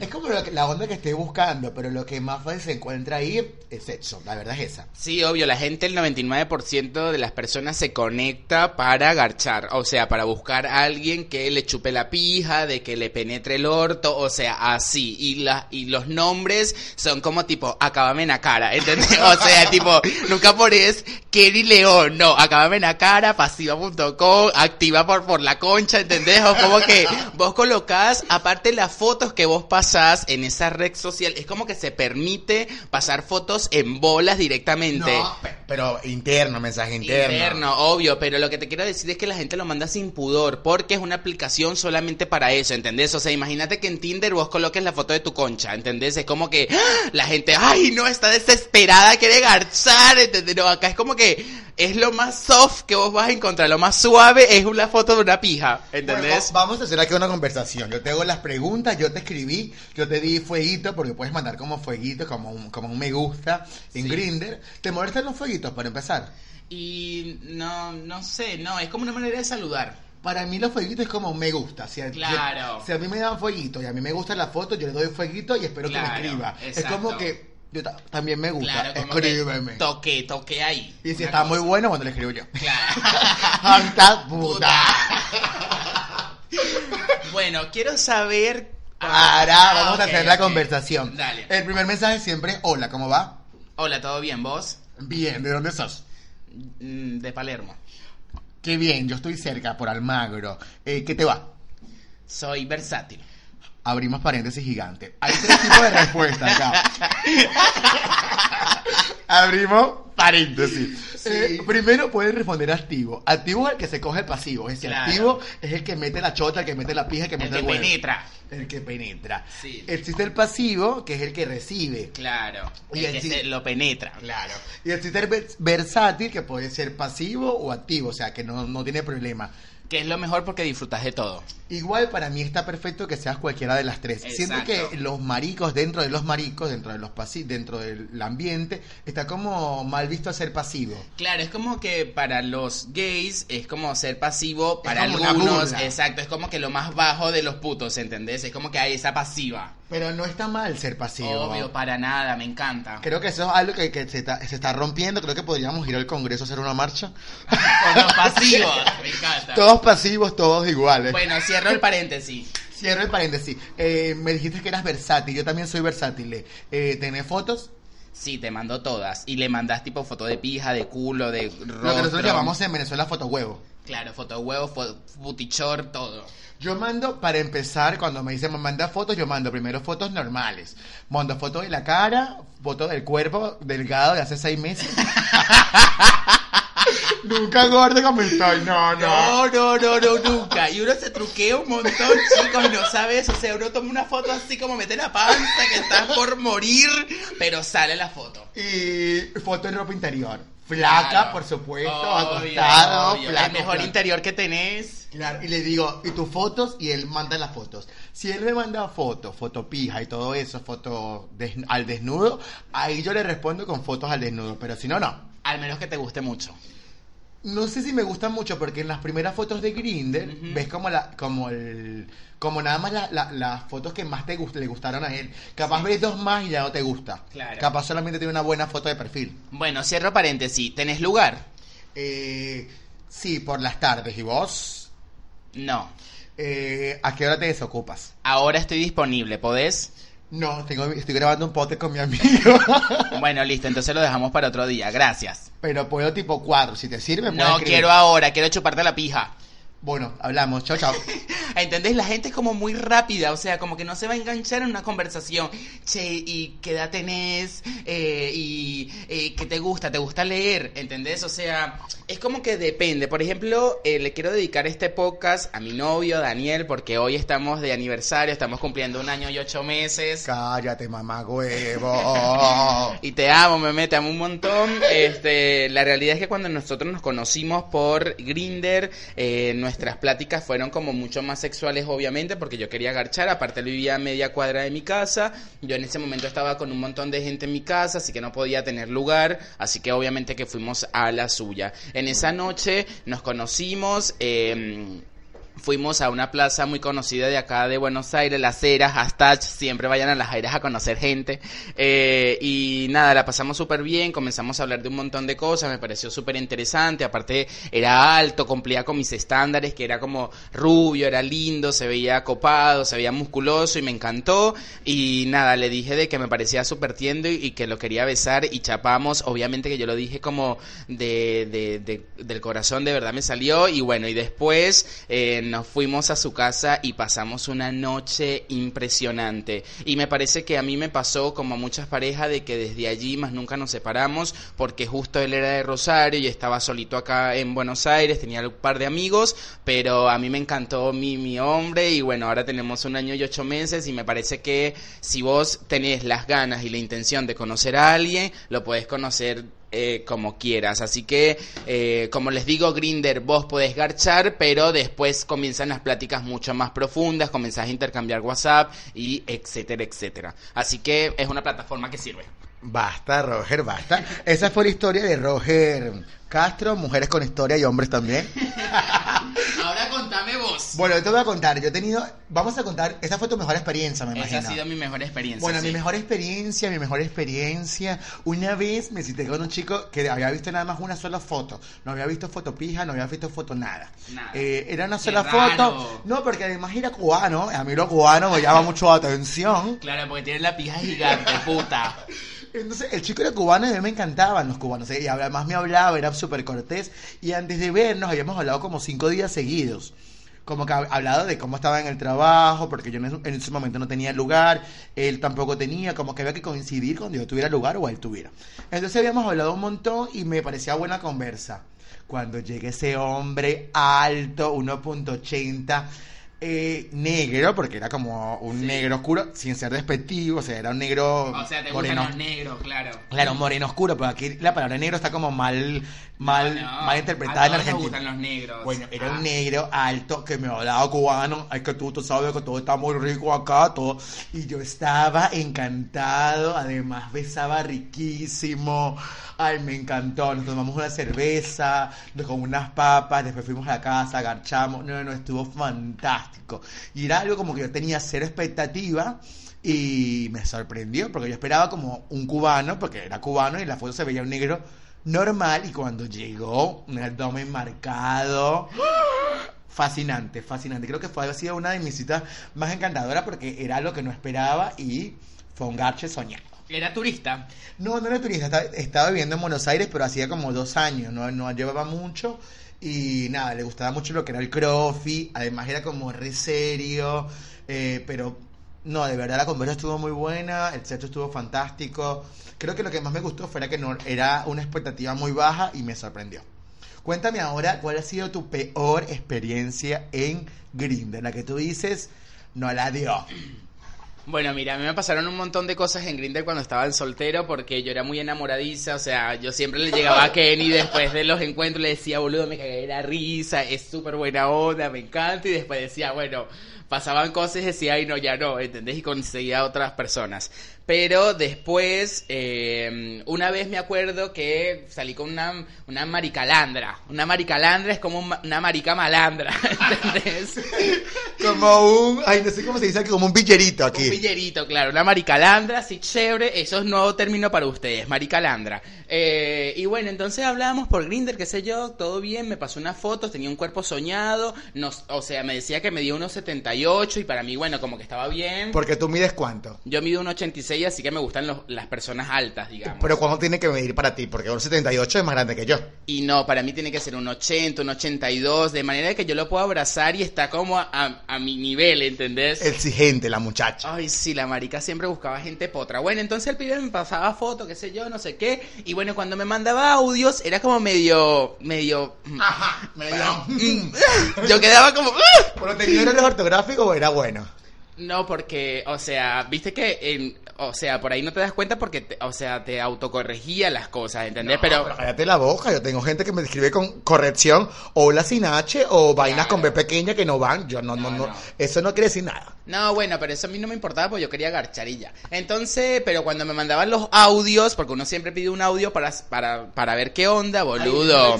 es como que- la onda que estés buscando, pero lo que más se encuentra ahí es sexo. La verdad es esa.
Sí, obvio, la gente, el 99% de las personas se conecta para garchar, o sea, para buscar a alguien que le chupe la pija, de que le penetre el orto, o sea, así. Y, la, y los nombres son como tipo, acabame en la cara, ¿entendés? [LAUGHS] O sea, tipo, nunca pones Kerry León, no, acabame en la cara, pasiva.com, activa por, por la concha, ¿entendés? O como que vos colocás, aparte las fotos que vos pasás en esa red social, es como que se permite pasar fotos en bolas directamente.
No, pe- pero interno, mensaje interno.
Interno, obvio, pero lo que te quiero decir es que la gente lo manda sin pudor, porque es una aplicación solamente para eso, ¿entendés? O sea, imagínate que en Tinder vos coloques la foto de tu concha, ¿entendés? Es como que ¡ah! la gente, ay, no, está desesperada, quiere garchar, ¿entendés? No, acá es como que es lo más soft que vos vas a encontrar, lo más suave es una foto de una pija, ¿entendés?
Bueno, vamos a hacer aquí una conversación. Yo te hago las preguntas, yo te escribí, yo te di fueguito, porque puedes mandar como fueguito, como un, como un me gusta en
Sí.
Grinder. ¿Te molestan los fueguitos para empezar?
Y no, no sé, no, es como una manera de saludar.
Para mí los fueguitos es como un me gusta. Si a,
Claro.
si- si a mí me dan fueguito y a mí me gusta la foto, yo le doy fueguito y espero que me escriba. Es como que yo ta- también me gusta.
Claro,
Escríbeme.
toque, toque ahí.
Y si
Una
está muy bueno, cuando le escribo yo.
Claro. [LAUGHS]
¡Anta puta!
Bueno, quiero saber.
Para,
Ah,
vamos a hacer la conversación.
Dale.
El primer mensaje siempre es, hola, ¿cómo va?
Hola, ¿todo bien? ¿Vos?
Bien, ¿de dónde sos?
Mm, De Palermo.
Qué bien, yo estoy cerca, por Almagro. Eh, ¿Qué te va?
Soy versátil.
Abrimos paréntesis gigante. Hay tres tipos de respuestas acá. [LAUGHS] Abrimos paréntesis.
Sí.
Eh, primero puedes responder activo. Activo es el que se coge el pasivo. Es decir,
Claro.
activo es el que mete la chota, el que mete la pija, el que
El
mete
que
el, huevo.
penetra.
El que penetra.
Sí.
Existe el pasivo, que es el que recibe.
Claro.
Y
El que se lo penetra.
Claro. Y existe el vers- versátil, que puede ser pasivo o activo, o sea, que no, no tiene problema.
Que es lo mejor porque disfrutas de todo.
Igual para mí está perfecto que seas cualquiera de las tres. Siento que los maricos, dentro de los maricos, dentro de los pasi dentro del ambiente, está como mal visto ser pasivo.
Claro, es como que para los gays es como ser pasivo para algunos. Exacto, es como que lo más bajo de los putos, ¿entendés? Es como que hay esa pasiva.
Pero no está mal ser pasivo.
Obvio, para nada, me encanta.
Creo que eso es algo que, que se, está, se está rompiendo. Creo que podríamos ir al Congreso a hacer una marcha.
Con los pasivos, [LAUGHS] me encanta.
Todos pasivos, todos iguales.
Bueno, cierro el paréntesis.
Cierro el paréntesis. Eh, me dijiste que eras versátil. Yo también soy versátil. Eh, ¿Tenés fotos?
Sí, te mando todas. Y le mandas tipo foto de pija, de culo, de rostro.
Lo que nosotros llamamos en Venezuela fotohuevo.
Claro, foto huevo, fo butichor, todo.
Yo mando, para empezar, cuando me dicen me manda fotos, yo mando primero fotos normales. Mando fotos de la cara, fotos del cuerpo delgado de hace seis meses. [LAUGHS] Nunca gordo como estoy, no, no.
No, no, no, no, nunca. Y uno se truquea un montón, chicos, y no sabes. O sea, uno toma una foto así como mete la panza, que estás por morir, pero sale la foto.
Y foto en ropa interior. Flaca,
Claro.
por supuesto,
Obvio,
acostado,
obvio.
flaco,
El mejor
flaco.
interior que tenés.
Claro, y le digo, ¿y tus fotos? Y él manda las fotos. Si él me manda fotos, foto pija y todo eso, foto des- al desnudo, ahí yo le respondo con fotos al desnudo, pero si no, no.
Al menos que te guste mucho.
No sé si me gusta mucho porque en las primeras fotos de Grinder
Ujú.
ves como la, como el, como nada más la- la- las fotos que más te gust- le gustaron a él. Capaz ves dos más y ya no te gusta.
Claro.
Capaz solamente tiene una buena foto de perfil.
Bueno, cierro paréntesis. ¿Tenés lugar?
Eh, sí, por las tardes. ¿Y vos?
No.
Eh, ¿A qué hora te desocupas?
Ahora estoy disponible, ¿podés?
No, tengo, estoy grabando un podcast con mi amigo. [LAUGHS]
Bueno, listo, entonces lo dejamos para otro día. Gracias.
Pero puedo tipo cuatro. Si te sirve,
No quiero ahora, quiero chuparte la pija.
Bueno, hablamos. Chao, chao. [LAUGHS]
¿Entendés? La gente es como muy rápida, o sea, como que no se va a enganchar en una conversación. Che, ¿y qué edad tenés? Eh, ¿Y eh, qué te gusta? ¿Te gusta leer? ¿Entendés? O sea, es como que depende. Por ejemplo, eh, le quiero dedicar este podcast a mi novio, Daniel, porque hoy estamos de aniversario, estamos cumpliendo un año y ocho meses.
Cállate, mamá huevo. [LAUGHS]
Y te amo, meme, te amo un montón. Este, la realidad es que cuando nosotros nos conocimos por Grinder, eh, nuestras pláticas fueron como mucho más sexuales, obviamente, porque yo quería garchar. Aparte, vivía a media cuadra de mi casa. Yo en ese momento estaba con un montón de gente en mi casa, así que no podía tener lugar. Así que obviamente que fuimos a la suya. En esa noche nos conocimos. eh, fuimos a una plaza muy conocida de acá de Buenos Aires, Las Heras, hashtag, siempre vayan a Las Heras a conocer gente. Eh, y nada, la pasamos súper bien, comenzamos a hablar de un montón de cosas, me pareció súper interesante, aparte era alto, cumplía con mis estándares, que era como rubio, era lindo, se veía copado, se veía musculoso y me encantó. Y nada, le dije de que me parecía súper tiendo y, y que lo quería besar y chapamos, obviamente que yo lo dije como de, de- de- del corazón, de verdad me salió y bueno, y después eh, nos fuimos a su casa y pasamos una noche impresionante. Y me parece que a mí me pasó como a muchas parejas de que desde allí más nunca nos separamos porque justo él era de Rosario y estaba solito acá en Buenos Aires, tenía un par de amigos, pero a mí me encantó mi, mi hombre y bueno, ahora tenemos un año y ocho meses y me parece que si vos tenés las ganas y la intención de conocer a alguien, lo podés conocer eh, como quieras. Así que, eh, como les digo, Grinder, vos podés garchar, pero después comienzan las pláticas mucho más profundas, comenzás a intercambiar WhatsApp y etcétera, etcétera. Así que es una plataforma que sirve.
Basta, Roger, basta. Esa fue la historia de Roger Castro, mujeres con historia y hombres también. [LAUGHS]
Ahora contame vos.
Bueno, yo te voy a contar, yo he tenido, vamos a contar, esa fue tu mejor experiencia, me
Esa
imagino.
ha sido mi mejor experiencia.
Bueno,
sí.
mi mejor experiencia, mi mejor experiencia. Una vez me cité con un chico que había visto nada más una sola foto. No había visto foto pija, no había visto foto nada.
Nada.
Eh, era una sola foto. No, porque además era cubano. A mí lo cubano me llama mucho la atención.
Claro, porque tiene la pija gigante, puta. [LAUGHS]
Entonces, el chico era cubano y a mí me encantaban los cubanos. ¿eh? Y además me hablaba, era súper cortés. Y antes de vernos habíamos hablado como cinco días seguidos. Como que hab- hablado de cómo estaba en el trabajo, porque yo en ese, en ese momento no tenía lugar, él tampoco tenía, como que había que coincidir cuando yo tuviera lugar o él tuviera. Entonces habíamos hablado un montón y me parecía buena conversa. Cuando llegue ese hombre alto, 1.80, eh, negro, porque era como un
Sí.
negro oscuro, sin ser despectivo, o sea, era un negro
O sea, te
moreno.
los negros, claro.
Claro, moreno oscuro, pero aquí la palabra negro está como mal, mal,
No,
mal interpretada
a
en
nos
Argentina.
gustan los negros.
Bueno, era
Ah.
un negro alto que me hablaba cubano. Ay, que tú, tú sabes que todo está muy rico acá, todo. Y yo estaba encantado. Además, besaba riquísimo. Ay, me encantó. Nos tomamos una cerveza nos con unas papas. Después fuimos a la casa, agarchamos. No, no, estuvo fantástico. Y era algo como que yo tenía cero expectativa. Y me sorprendió porque yo esperaba como un cubano, porque era cubano y en la foto se veía un negro normal. Y cuando llegó, un abdomen marcado. Fascinante, fascinante. Creo que fue ha sido una de mis citas más encantadoras porque era lo que no esperaba y fue un garche soñado.
Era turista.
No, no era turista, estaba, estaba viviendo en Buenos Aires, pero hacía como dos años, no, no llevaba mucho. Y nada, le gustaba mucho lo que era el crofi, además era como re serio, eh, pero no, de verdad la conversa estuvo muy buena, el sexo estuvo fantástico. Creo que lo que más me gustó fue que no, era una expectativa muy baja y me sorprendió. Cuéntame ahora cuál ha sido tu peor experiencia en Grindr, la que tú dices no la dio.
Bueno, mira, a mí me pasaron un montón de cosas en Grindr cuando estaba en soltero porque yo era muy enamoradiza, o sea, yo siempre le llegaba a Kenny después de los encuentros le decía, boludo, me cagué la risa, es súper buena onda, me encanta, y después decía, bueno, pasaban cosas y decía, ay, no, ya no, ¿entendés? Y conseguía a otras personas. Pero después, eh, una vez me acuerdo que salí con una, una maricalandra. Una maricalandra es como una marica malandra, [LAUGHS] ¿entendés?
Como un, ay, no sé cómo se dice aquí, como un pillerito aquí.
Un pillerito, claro, una maricalandra, así chévere, eso es nuevo término para ustedes, maricalandra. Eh, y bueno, entonces hablábamos por Grinder, qué sé yo, todo bien, me pasó una foto, tenía un cuerpo soñado, nos, o sea, me decía que medía unos 78 y para mí, bueno, como que estaba bien.
Porque tú mides cuánto.
Yo mido un 86, así que me gustan los- las personas altas, digamos.
Pero ¿cuándo tiene que medir para ti? Porque un 78 es más grande que yo.
Y no, para mí tiene que ser un 80, un 82, de manera que yo lo puedo abrazar y está como a, a- a mi nivel, ¿entendés?
Exigente la muchacha.
Ay, sí, la marica siempre buscaba gente potra. Bueno, entonces el pibe me pasaba fotos, qué sé yo, no sé qué. Y bueno, cuando me mandaba audios, era como medio, medio... mm,
Ajá, medio.
mm, [LAUGHS] Yo quedaba como... ¡ah!
¿Pero tenía errores [LAUGHS] ortográficos o era bueno?
No, porque, o sea, viste que, en- o sea, por ahí no te das cuenta porque, te- o sea, te autocorregía las cosas, ¿entendés? pero,
Pero cállate la boca, yo tengo gente que me escribe con corrección, hola sin H o vainas con B pequeña que no van. Yo no, no,
No,
no, eso no quiere decir nada.
No, bueno, pero eso a mí no me importaba porque yo quería garcharilla. Entonces, pero cuando me mandaban los audios, porque uno siempre pide un audio para, para, para ver qué onda, boludo.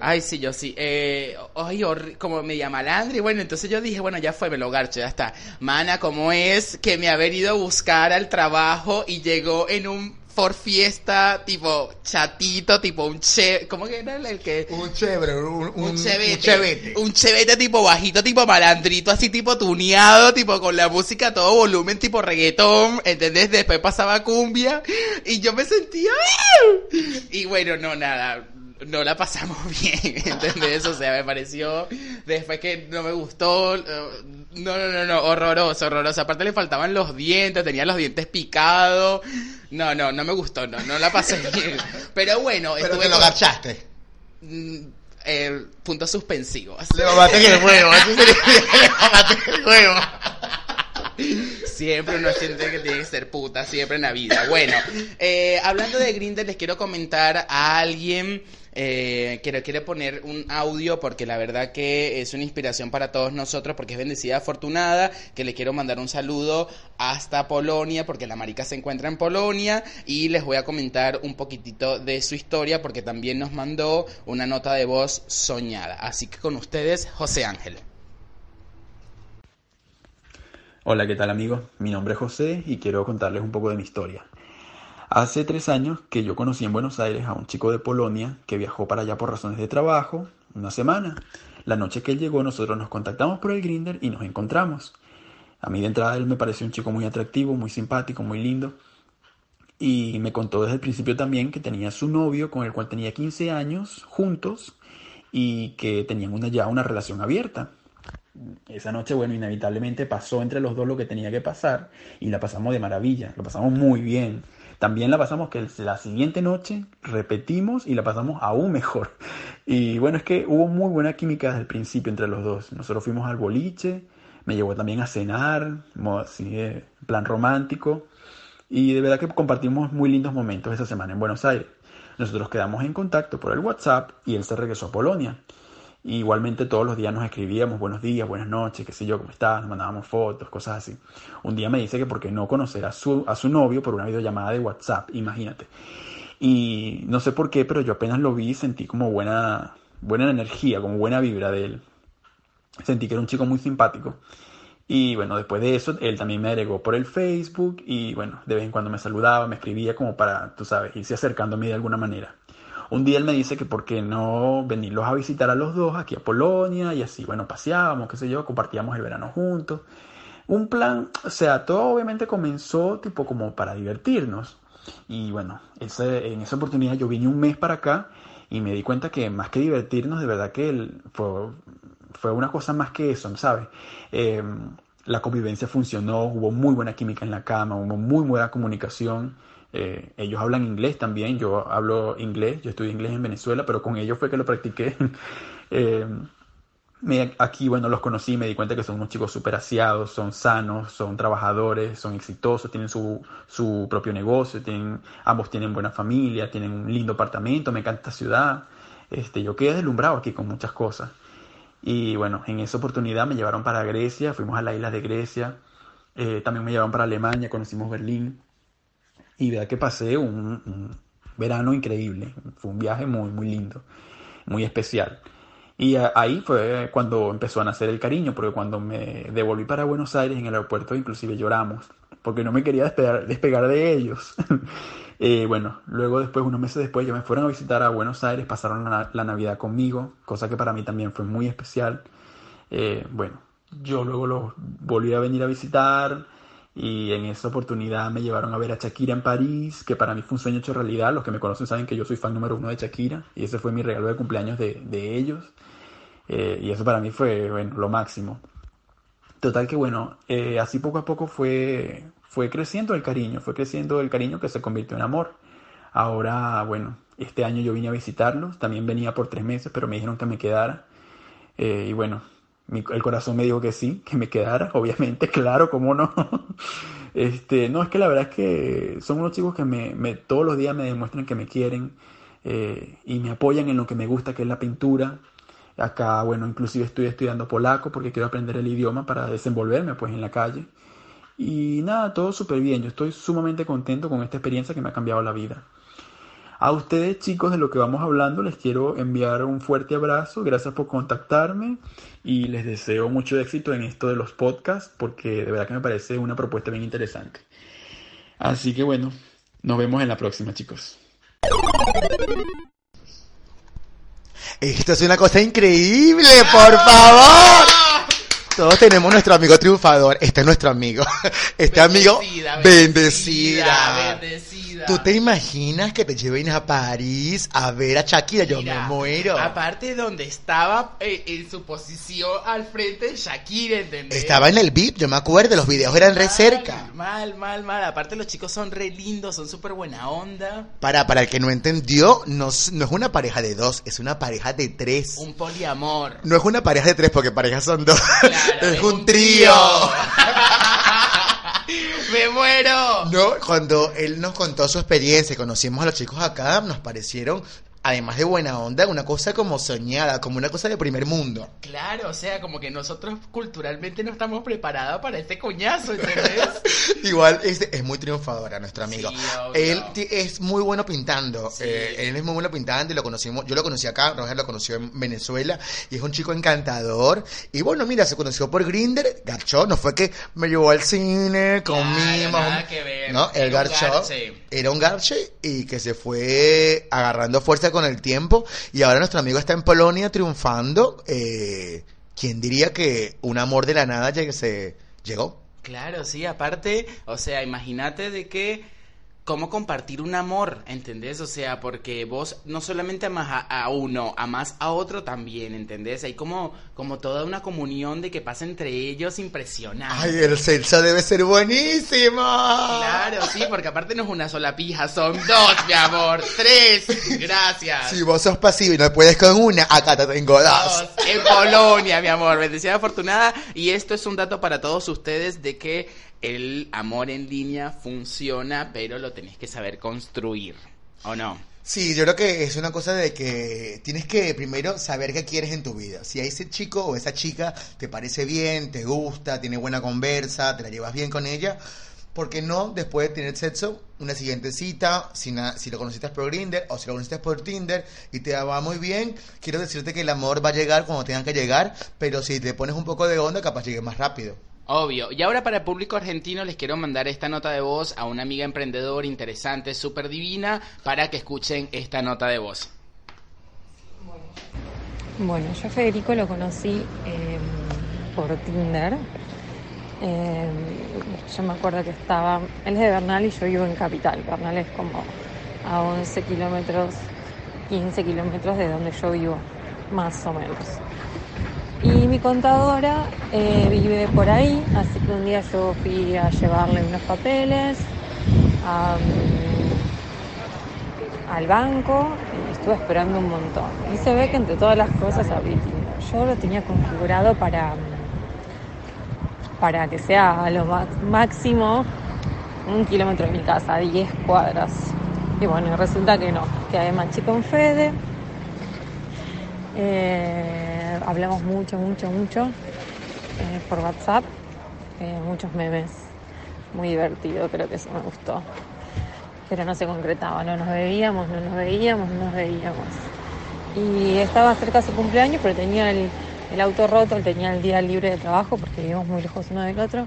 Ay, sí, yo sí. Eh, ay, como media malandra. Y bueno, entonces yo dije, bueno, ya fue, me lo garcho, ya está. Mana, ¿cómo es que me ha venido a buscar al trabajo y llegó en un for fiesta tipo chatito, tipo un che... ¿Cómo que era el- que...?
Un chévere, un, un,
Un chevete,
un chevete.
un chevete tipo bajito, tipo malandrito, así tipo tuneado, tipo con la música a todo volumen, tipo reggaetón, ¿entendés? Después pasaba cumbia y yo me sentía... ¡ah! Y bueno, no, nada, no la pasamos [LAUGHS] bien, ¿entendés? O sea, me pareció, después que no me gustó, eh, no, no, no, no, horroroso, horroroso. Aparte le faltaban los dientes, tenía los dientes picados. No, no, no me gustó, no, no la pasé [LAUGHS] bien. Pero bueno,
Pero
estuve
te lo
con-
garchaste.
Mm, eh, puntos suspensivos.
Le mamaste en el que [LAUGHS] le mamaste en el juego.
Siempre uno siente que tiene que ser puta, siempre en la vida. Bueno, eh, hablando de Grindr, les quiero comentar a alguien eh, poner un audio porque la verdad que es una inspiración para todos nosotros porque es bendecida afortunada, que le quiero mandar un saludo hasta Polonia porque la marica se encuentra en Polonia y les voy a comentar un poquitito de su historia porque también nos mandó una nota de voz soñada. Así que con ustedes, José Ángel.
Hola, ¿qué tal amigos? Mi nombre es José y quiero contarles un poco de mi historia. Hace tres años que yo conocí en Buenos Aires a un chico de Polonia que viajó para allá por razones de trabajo, una semana. La noche que él llegó nosotros nos contactamos por el Grinder y nos encontramos. A mí de entrada él me pareció un chico muy atractivo, muy simpático, muy lindo. Y me contó desde el principio también que tenía su novio con el cual tenía 15 años juntos y que tenían una, ya una relación abierta. Esa noche, bueno, inevitablemente pasó entre los dos lo que tenía que pasar y la pasamos de maravilla, lo pasamos muy bien. También la pasamos que la siguiente noche repetimos y la pasamos aún mejor. Y bueno, es que hubo muy buena química desde el principio entre los dos. Nosotros fuimos al boliche, me llevó también a cenar, así de plan romántico. Y de verdad que compartimos muy lindos momentos esa semana en Buenos Aires. Nosotros quedamos en contacto por el WhatsApp y él se regresó a Polonia. Igualmente todos los días nos escribíamos buenos días, buenas noches, qué sé yo, cómo estás, nos mandábamos fotos, cosas así. Un día me dice que por qué no conocer a su, a su novio por una videollamada de WhatsApp, imagínate. Y no sé por qué, pero yo apenas lo vi sentí como buena, buena energía, como buena vibra de él. Sentí que era un chico muy simpático. Y bueno, después de eso, él también me agregó por el Facebook y bueno, de vez en cuando me saludaba, me escribía como para, tú sabes, irse acercando a mí de alguna manera. Un día él me dice que por qué no venirlos a visitar a los dos aquí a Polonia y así, bueno, paseábamos, qué sé yo, compartíamos el verano juntos. Un plan, o sea, todo obviamente comenzó tipo como para divertirnos. Y bueno, en esa oportunidad yo vine un mes para acá y me di cuenta que más que divertirnos, de verdad que él fue, fue una cosa más que eso, ¿sabes? Eh, la convivencia funcionó, hubo muy buena química en la cama, hubo muy buena comunicación. Eh, ellos hablan inglés también, yo hablo inglés, yo estudié inglés en Venezuela, pero con ellos fue que lo practiqué. [LAUGHS] Eh, me- aquí, bueno, los conocí me di cuenta que son unos chicos súper aseados, son sanos, son trabajadores, son exitosos, tienen su, su propio negocio, tienen, ambos tienen buena familia, tienen un lindo apartamento, me encanta esta ciudad. Este, yo quedé deslumbrado aquí con muchas cosas. Y bueno, en esa oportunidad me llevaron para Grecia, fuimos a la isla de Grecia, eh, también me llevaron para Alemania, conocimos Berlín. Y vea que pasé un, verano increíble, fue un viaje muy, muy lindo, muy especial. Y ahí fue cuando empezó a nacer el cariño, porque cuando me devolví para Buenos Aires en el aeropuerto inclusive lloramos, porque no me quería despegar, despegar de ellos. [LAUGHS] Eh, bueno, luego después, unos meses después, ya me fueron a visitar a Buenos Aires, pasaron la, la Navidad conmigo, cosa que para mí también fue muy especial. Eh, bueno, yo luego los volví a venir a visitar y en esa oportunidad me llevaron a ver a Shakira en París, que para mí fue un sueño hecho realidad. Los que me conocen saben que yo soy fan número uno de Shakira y ese fue mi regalo de cumpleaños de, de ellos. Eh, y eso para mí fue, bueno, lo máximo. Total que bueno, eh, así poco a poco fue, fue creciendo el cariño, fue creciendo el cariño que se convirtió en amor. Ahora, bueno, este año yo vine a visitarlos, también venía por tres meses, pero me dijeron que me quedara. Eh, y bueno, el corazón me dijo que sí, que me quedara, [LAUGHS] obviamente, claro, cómo no. [LAUGHS] Este, no, es que la verdad es que son unos chicos que me, todos los días me demuestran que me quieren eh, y me apoyan en lo que me gusta, que es la pintura. Acá, bueno, inclusive estoy estudiando polaco porque quiero aprender el idioma para desenvolverme pues en la calle. Y nada, todo súper bien. Yo estoy sumamente contento con esta experiencia que me ha cambiado la vida. A ustedes chicos de lo que vamos hablando les quiero enviar un fuerte abrazo, gracias por contactarme y les deseo mucho éxito en esto de los podcasts porque de verdad que me parece una propuesta bien interesante. Así que bueno, nos vemos en la próxima chicos.
Esto es una cosa increíble, por favor. Todos tenemos nuestro amigo triunfador. Este es nuestro amigo. [LAUGHS] Este amigo bendecida. ¿Tú te imaginas que te lleven a París a ver a Shakira? Yo me muero.
Aparte donde estaba eh, en su posición al frente de Shakira, ¿entendés?
Estaba en el VIP, yo me acuerdo, los videos eran re cerca.
Mal, mal, mal. Aparte los chicos son re lindos, son súper buena onda.
Para, para el que no entendió, no, no es una pareja de dos, es una pareja de tres.
Un poliamor.
No es una pareja de tres porque parejas son dos. [LAUGHS] es, un trío. [LAUGHS]
¡Me muero!
No, cuando él nos contó su experiencia, conocimos a los chicos acá, nos parecieron además de buena onda, una cosa como soñada, como una cosa de primer mundo.
Claro, o sea, como que nosotros culturalmente no estamos preparados para este coñazo, ¿entendés? [LAUGHS]
Igual es, es, muy triunfadora nuestro amigo. él es muy bueno pintando, eh, él es muy bueno pintando y lo conocimos, yo lo conocí acá, Roger lo conoció en Venezuela y es un chico encantador. Y bueno, mira, se conoció por Grinder, garchó, no fue que me llevó al cine, comimos.
Nada que ver.
No, el garchó era un garche y que se fue agarrando fuerza con el tiempo y ahora nuestro amigo está en Polonia triunfando. Eh, ¿Quién diría que un amor de la nada se llegó?
Claro, sí, aparte, o sea, imagínate de que cómo compartir un amor, ¿entendés? O sea, porque vos no solamente amas a, uno, amas a otro también, ¿entendés? Hay como, como toda una comunión de que pasa entre ellos impresionante.
Ay, el sexo debe ser buenísimo.
Claro, sí, porque aparte no es una sola pija, son dos, mi amor, tres, gracias.
Si vos sos pasivo y no puedes con una, acá te tengo dos.
En Polonia, mi amor, bendecida afortunada. Y esto es un dato para todos ustedes de que el amor en línea funciona, pero lo tenés que saber construir, ¿o no?
Sí, yo creo que es una cosa de que tienes que primero saber qué quieres en tu vida. Si a ese chico o esa chica te parece bien, te gusta, tiene buena conversa, te la llevas bien con ella, ¿por qué no después de tener sexo, una siguiente cita, si, si lo conociste por Grindr o si lo conociste por Tinder y te va muy bien, quiero decirte que el amor va a llegar cuando tenga que llegar, pero si te pones un poco de onda, capaz llegue más rápido.
Obvio. Y ahora para el público argentino les quiero mandar esta nota de voz a una amiga emprendedora interesante, súper divina, para que escuchen esta nota de voz.
Bueno, yo a Federico lo conocí em, por Tinder. Em, yo me acuerdo que estaba, él es de Bernal y yo vivo en Capital. Bernal es como a 11 kilómetros, 15 kilómetros de donde yo vivo, más o menos. Y mi contadora eh, vive por ahí, así que un día yo fui a llevarle unos papeles al banco y estuve esperando un montón. Y se ve que entre todas las cosas abrí Yo lo tenía configurado para, para que sea a lo máximo un kilómetro de mi casa, 10 cuadras. Y bueno, resulta que no, que además chico con Fede. Eh, hablamos mucho, mucho, mucho eh, por WhatsApp, eh, muchos memes, muy divertido, creo que eso me gustó. Pero no se concretaba, no nos veíamos, no nos veíamos, no nos veíamos. Y estaba cerca de su cumpleaños, pero tenía el, auto roto, tenía el día libre de trabajo porque vivimos muy lejos uno del otro.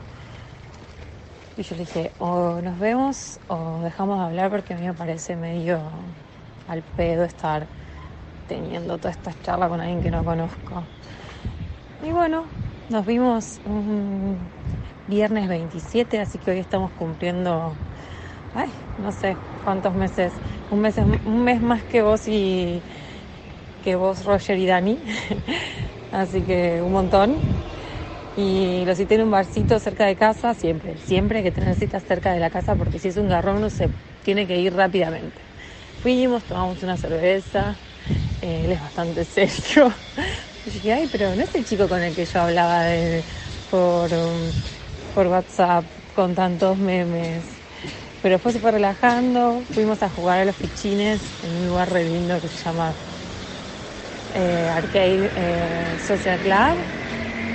Y yo le dije, o nos vemos o dejamos de hablar porque a mí me parece medio al pedo estar teniendo todas estas charlas con alguien que no conozco. Y bueno, nos vimos un viernes 27, así que hoy estamos cumpliendo, no sé cuántos meses, un mes, un mes más que vos y que vos, Roger y Dani. [LAUGHS] así que un montón. Y lo cité en un barcito cerca de casa, siempre, siempre que tener citas cerca de la casa porque si es un garrón uno se tiene que ir rápidamente. Fuimos, tomamos una cerveza, él es bastante serio, [LAUGHS] Y dije, ay, pero no es el chico con el que yo hablaba de, por, um, por WhatsApp con tantos memes. Pero después se fue relajando, fuimos a jugar a los fichines en un lugar re lindo que se llama eh, Arcade eh, Social Club.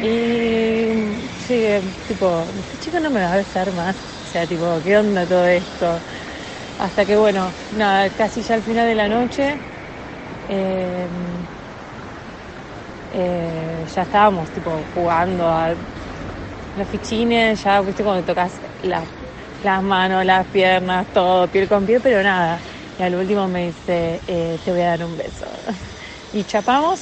Y sigue, tipo, este chico no me va a besar más. O sea, tipo, ¿qué onda todo esto? Hasta que, bueno, nada, casi ya al final de la noche, eh, eh, ya estábamos, tipo, jugando a los fichines, ya, viste, cuando tocas las, manos, las piernas, todo, piel con piel, pero nada. Y al último me dice, eh, te voy a dar un beso. [LAUGHS] Y chapamos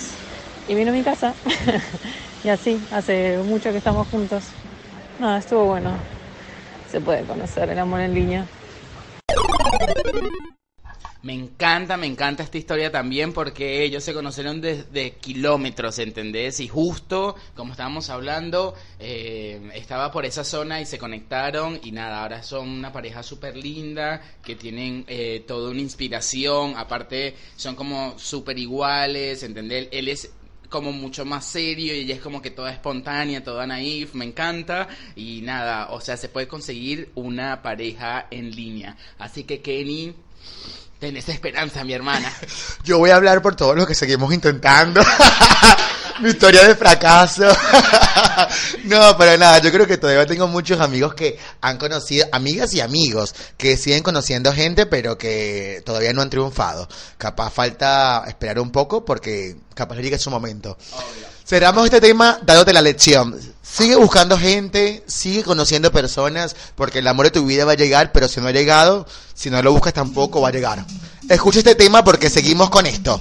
y vino a mi casa. [LAUGHS] y así, hace mucho que estamos juntos. Nada, estuvo bueno. Se puede conocer el amor en línea.
Me encanta, me encanta esta historia también porque ellos se conocieron desde kilómetros, ¿entendés? Y justo, como estábamos hablando, eh, estaba por esa zona y se conectaron y nada, ahora son una pareja súper linda que tienen eh, toda una inspiración, aparte son como súper iguales, ¿entendés? Él es como mucho más serio y ella es como que toda espontánea, toda naif, me encanta y nada, o sea, se puede conseguir una pareja en línea. Así que Kenny, tenés esperanza, mi hermana. [LAUGHS]
Yo voy a hablar por todos los que seguimos intentando. [LAUGHS] Mi historia de fracaso. [LAUGHS] no, pero nada, yo creo que todavía tengo muchos amigos que han conocido, amigas y amigos, que siguen conociendo gente, pero que todavía no han triunfado. Capaz falta esperar un poco porque capaz llegue su momento. Cerramos este tema dándote la lección. Sigue buscando gente, sigue conociendo personas, porque el amor de tu vida va a llegar, pero si no ha llegado, si no lo buscas tampoco va a llegar. Escucha este tema porque seguimos con esto.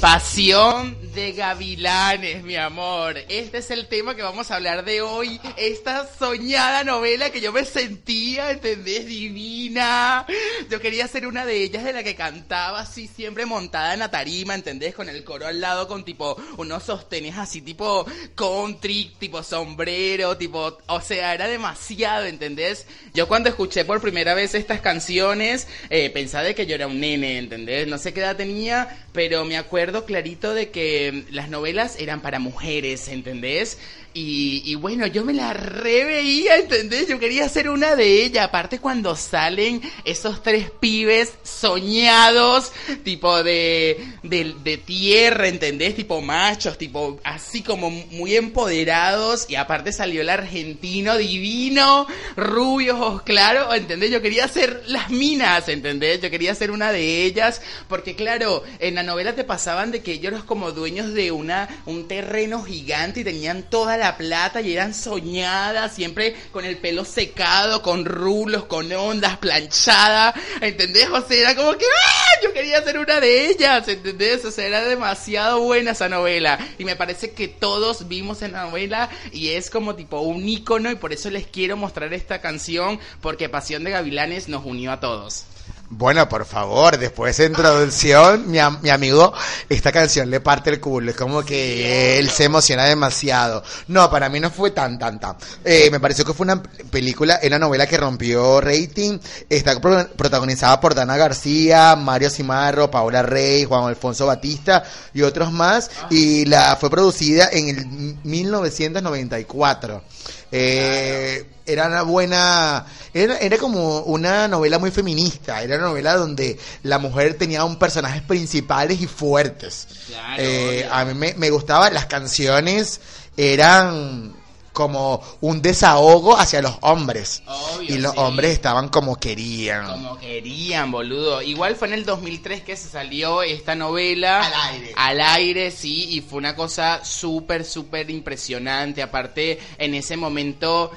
Pasión de gavilanes, mi amor. Este es el tema que vamos a hablar de hoy. Esta soñada novela que yo me sentía, ¿entendés? Divina. Yo quería ser una de ellas de la que cantaba así, siempre montada en la tarima, ¿entendés? Con el coro al lado, con tipo unos sostenes así, tipo country, tipo sombrero, tipo. O sea, era demasiado, ¿entendés? Yo cuando escuché por primera vez estas canciones, eh, pensaba de que yo era un nene, ¿entendés? No sé qué edad tenía, pero me acuerdo clarito de que las novelas eran para mujeres, ¿entendés? Y, y, bueno, yo me la reveía, ¿entendés? Yo quería ser una de ellas. Aparte cuando salen esos tres pibes soñados, tipo de, de, de tierra, ¿entendés? Tipo machos, tipo así como muy empoderados. Y aparte salió el argentino divino, rubio, ojos claros, ¿entendés? Yo quería ser las minas, ¿entendés? Yo quería ser una de ellas. Porque claro, en la novela te pasaban de que ellos eran como dueños de una, un terreno gigante y tenían toda la plata y eran soñadas, siempre con el pelo secado, con rulos, con ondas, planchada, ¿entendés? O sea, era como que ¡ah! yo quería ser una de ellas, ¿entendés? O sea, era demasiado buena esa novela y me parece que todos vimos en la novela y es como tipo un ícono y por eso les quiero mostrar esta canción porque Pasión de Gavilanes nos unió a todos.
Bueno, por favor, después de esa introducción, mi, mi amigo, esta canción le parte el culo. Es como que él se emociona demasiado. No, para mí no fue tan, tan, tan. Eh, me pareció que fue una película, una novela que rompió rating. Está pro- protagonizada por Dana García, Mario Cimarro, Paola Rey, Juan Alfonso Batista y otros más. Y la fue producida en el 1994. Eh, era una buena, era, era como una novela muy feminista, era una novela donde la mujer tenía un personajes principales y fuertes.
Claro,
Eh, a mí me, me gustaba, las canciones eran como un desahogo hacia los hombres.
Obvio,
y los
sí.
hombres estaban como querían.
Como querían, boludo. Igual fue en el 2003 que se salió esta novela.
Al aire.
Al aire, sí, y fue una cosa súper, súper impresionante. Aparte, en ese momento,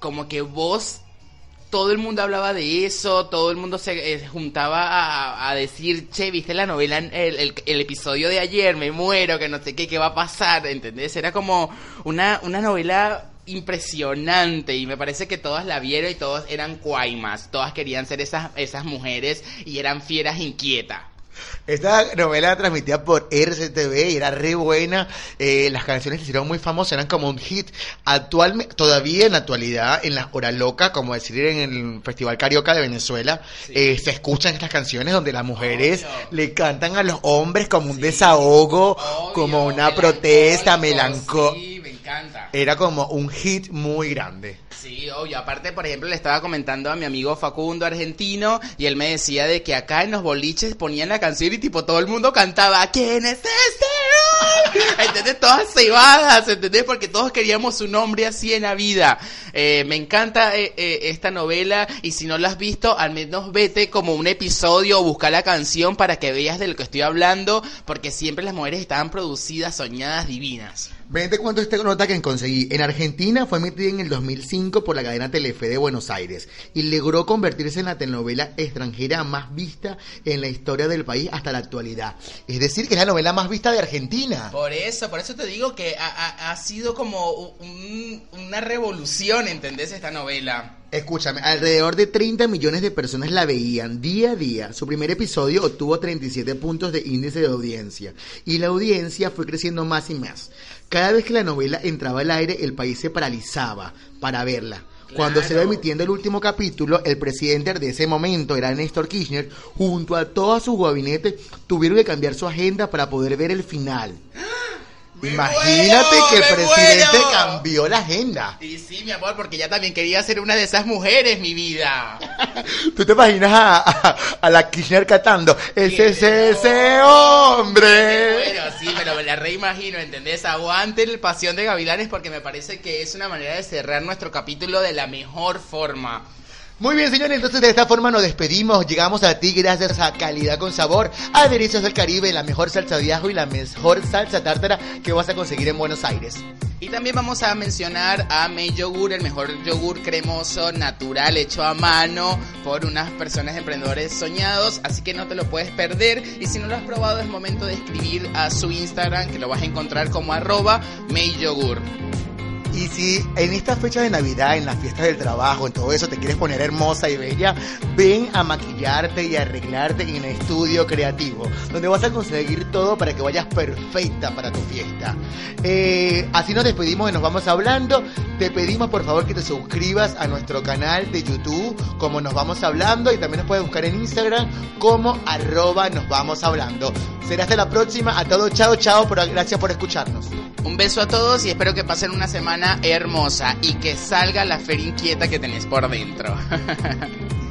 como que vos... Todo el mundo hablaba de eso, todo el mundo se eh, juntaba a, decir, che, viste la novela, el, episodio de ayer, me muero, que no sé qué, qué va a pasar, ¿entendés? Era como una, una novela impresionante y me parece que todas la vieron y todos eran cuaimas, todas querían ser esas, esas mujeres y eran fieras inquietas.
Esta novela la transmitía por RCTV y era re buena. Eh, las canciones se hicieron muy famosas, eran como un hit. Actualmente, todavía en la actualidad, en la hora loca, como decir en el Festival Carioca de Venezuela, eh, se escuchan estas canciones donde las mujeres le cantan a los hombres como un desahogo,
Obvio,
como una protesta, melancólica.
Sí, me encanta.
Era como un hit muy grande.
Sí, obvio. Aparte, por ejemplo, le estaba comentando a mi amigo Facundo, argentino, y él me decía de que acá en los boliches ponían la canción y tipo todo el mundo cantaba ¿Quién es este? hombre?". [LAUGHS] ¿Entendés? Todas cebadas, ¿entendés? Porque todos queríamos un hombre así en la vida. Eh, me encanta eh, eh, esta novela y si no la has visto, al menos vete como un episodio o busca la canción para que veas de lo que estoy hablando, porque siempre las mujeres estaban producidas, soñadas, divinas.
Vente cuento esta nota que conseguí. En Argentina fue emitida en el 2005 por la cadena Telefe de Buenos Aires y logró convertirse en la telenovela extranjera más vista en la historia del país hasta la actualidad. Es decir, que es la novela más vista de Argentina.
Por eso, por eso te digo que ha, sido como un- una revolución, ¿entendés? Esta novela.
Escúchame, alrededor de 30 millones de personas la veían día a día. Su primer episodio obtuvo 37 puntos de índice de audiencia y la audiencia fue creciendo más y más. Cada vez que la novela entraba al aire, el país se paralizaba para verla. Cuando se
Claro.
emitiendo el último capítulo, el presidente de ese momento era Néstor Kirchner, junto a todo su gabinete, tuvieron que cambiar su agenda para poder ver el final.
¡Me
Imagínate
muero,
que el presidente
muero!
cambió la agenda.
Y sí, mi amor, porque ya también quería ser una de esas mujeres, mi vida. [LAUGHS]
¿Tú te imaginas a, a- a la Kirchner cantando? Ese es ese hombre.
Bueno, sí, pero me la reimagino, ¿entendés? Aguante el Pasión de Gavilanes porque me parece que es una manera de cerrar nuestro capítulo de la mejor forma.
Muy bien, señores, entonces de esta forma nos despedimos. Llegamos a ti gracias a Calidad con Sabor, a Delicias del Caribe, la mejor salsa de ajo y la mejor salsa tártara que vas a conseguir en Buenos Aires.
Y también vamos a mencionar a May Yogur, el mejor yogur cremoso, natural, hecho a mano por unas personas emprendedores soñados, así que no te lo puedes perder. Y si no lo has probado, es momento de escribir a su Instagram, que lo vas a encontrar como arroba May Yogur.
Y si en esta fecha de Navidad, en las fiestas del trabajo, en todo eso, te quieres poner hermosa y bella, ven a maquillarte y arreglarte en el estudio creativo, donde vas a conseguir todo para que vayas perfecta para tu fiesta. Eh, así nos despedimos y nos vamos hablando. Te pedimos por favor que te suscribas a nuestro canal de YouTube, como nos vamos hablando, y también nos puedes buscar en Instagram como arroba nos vamos hablando. Será hasta la próxima. A todos, chao, chao, gracias por escucharnos.
Un beso a todos y espero que pasen una hermosa y que salga la feria inquieta que tenés por dentro. [LAUGHS]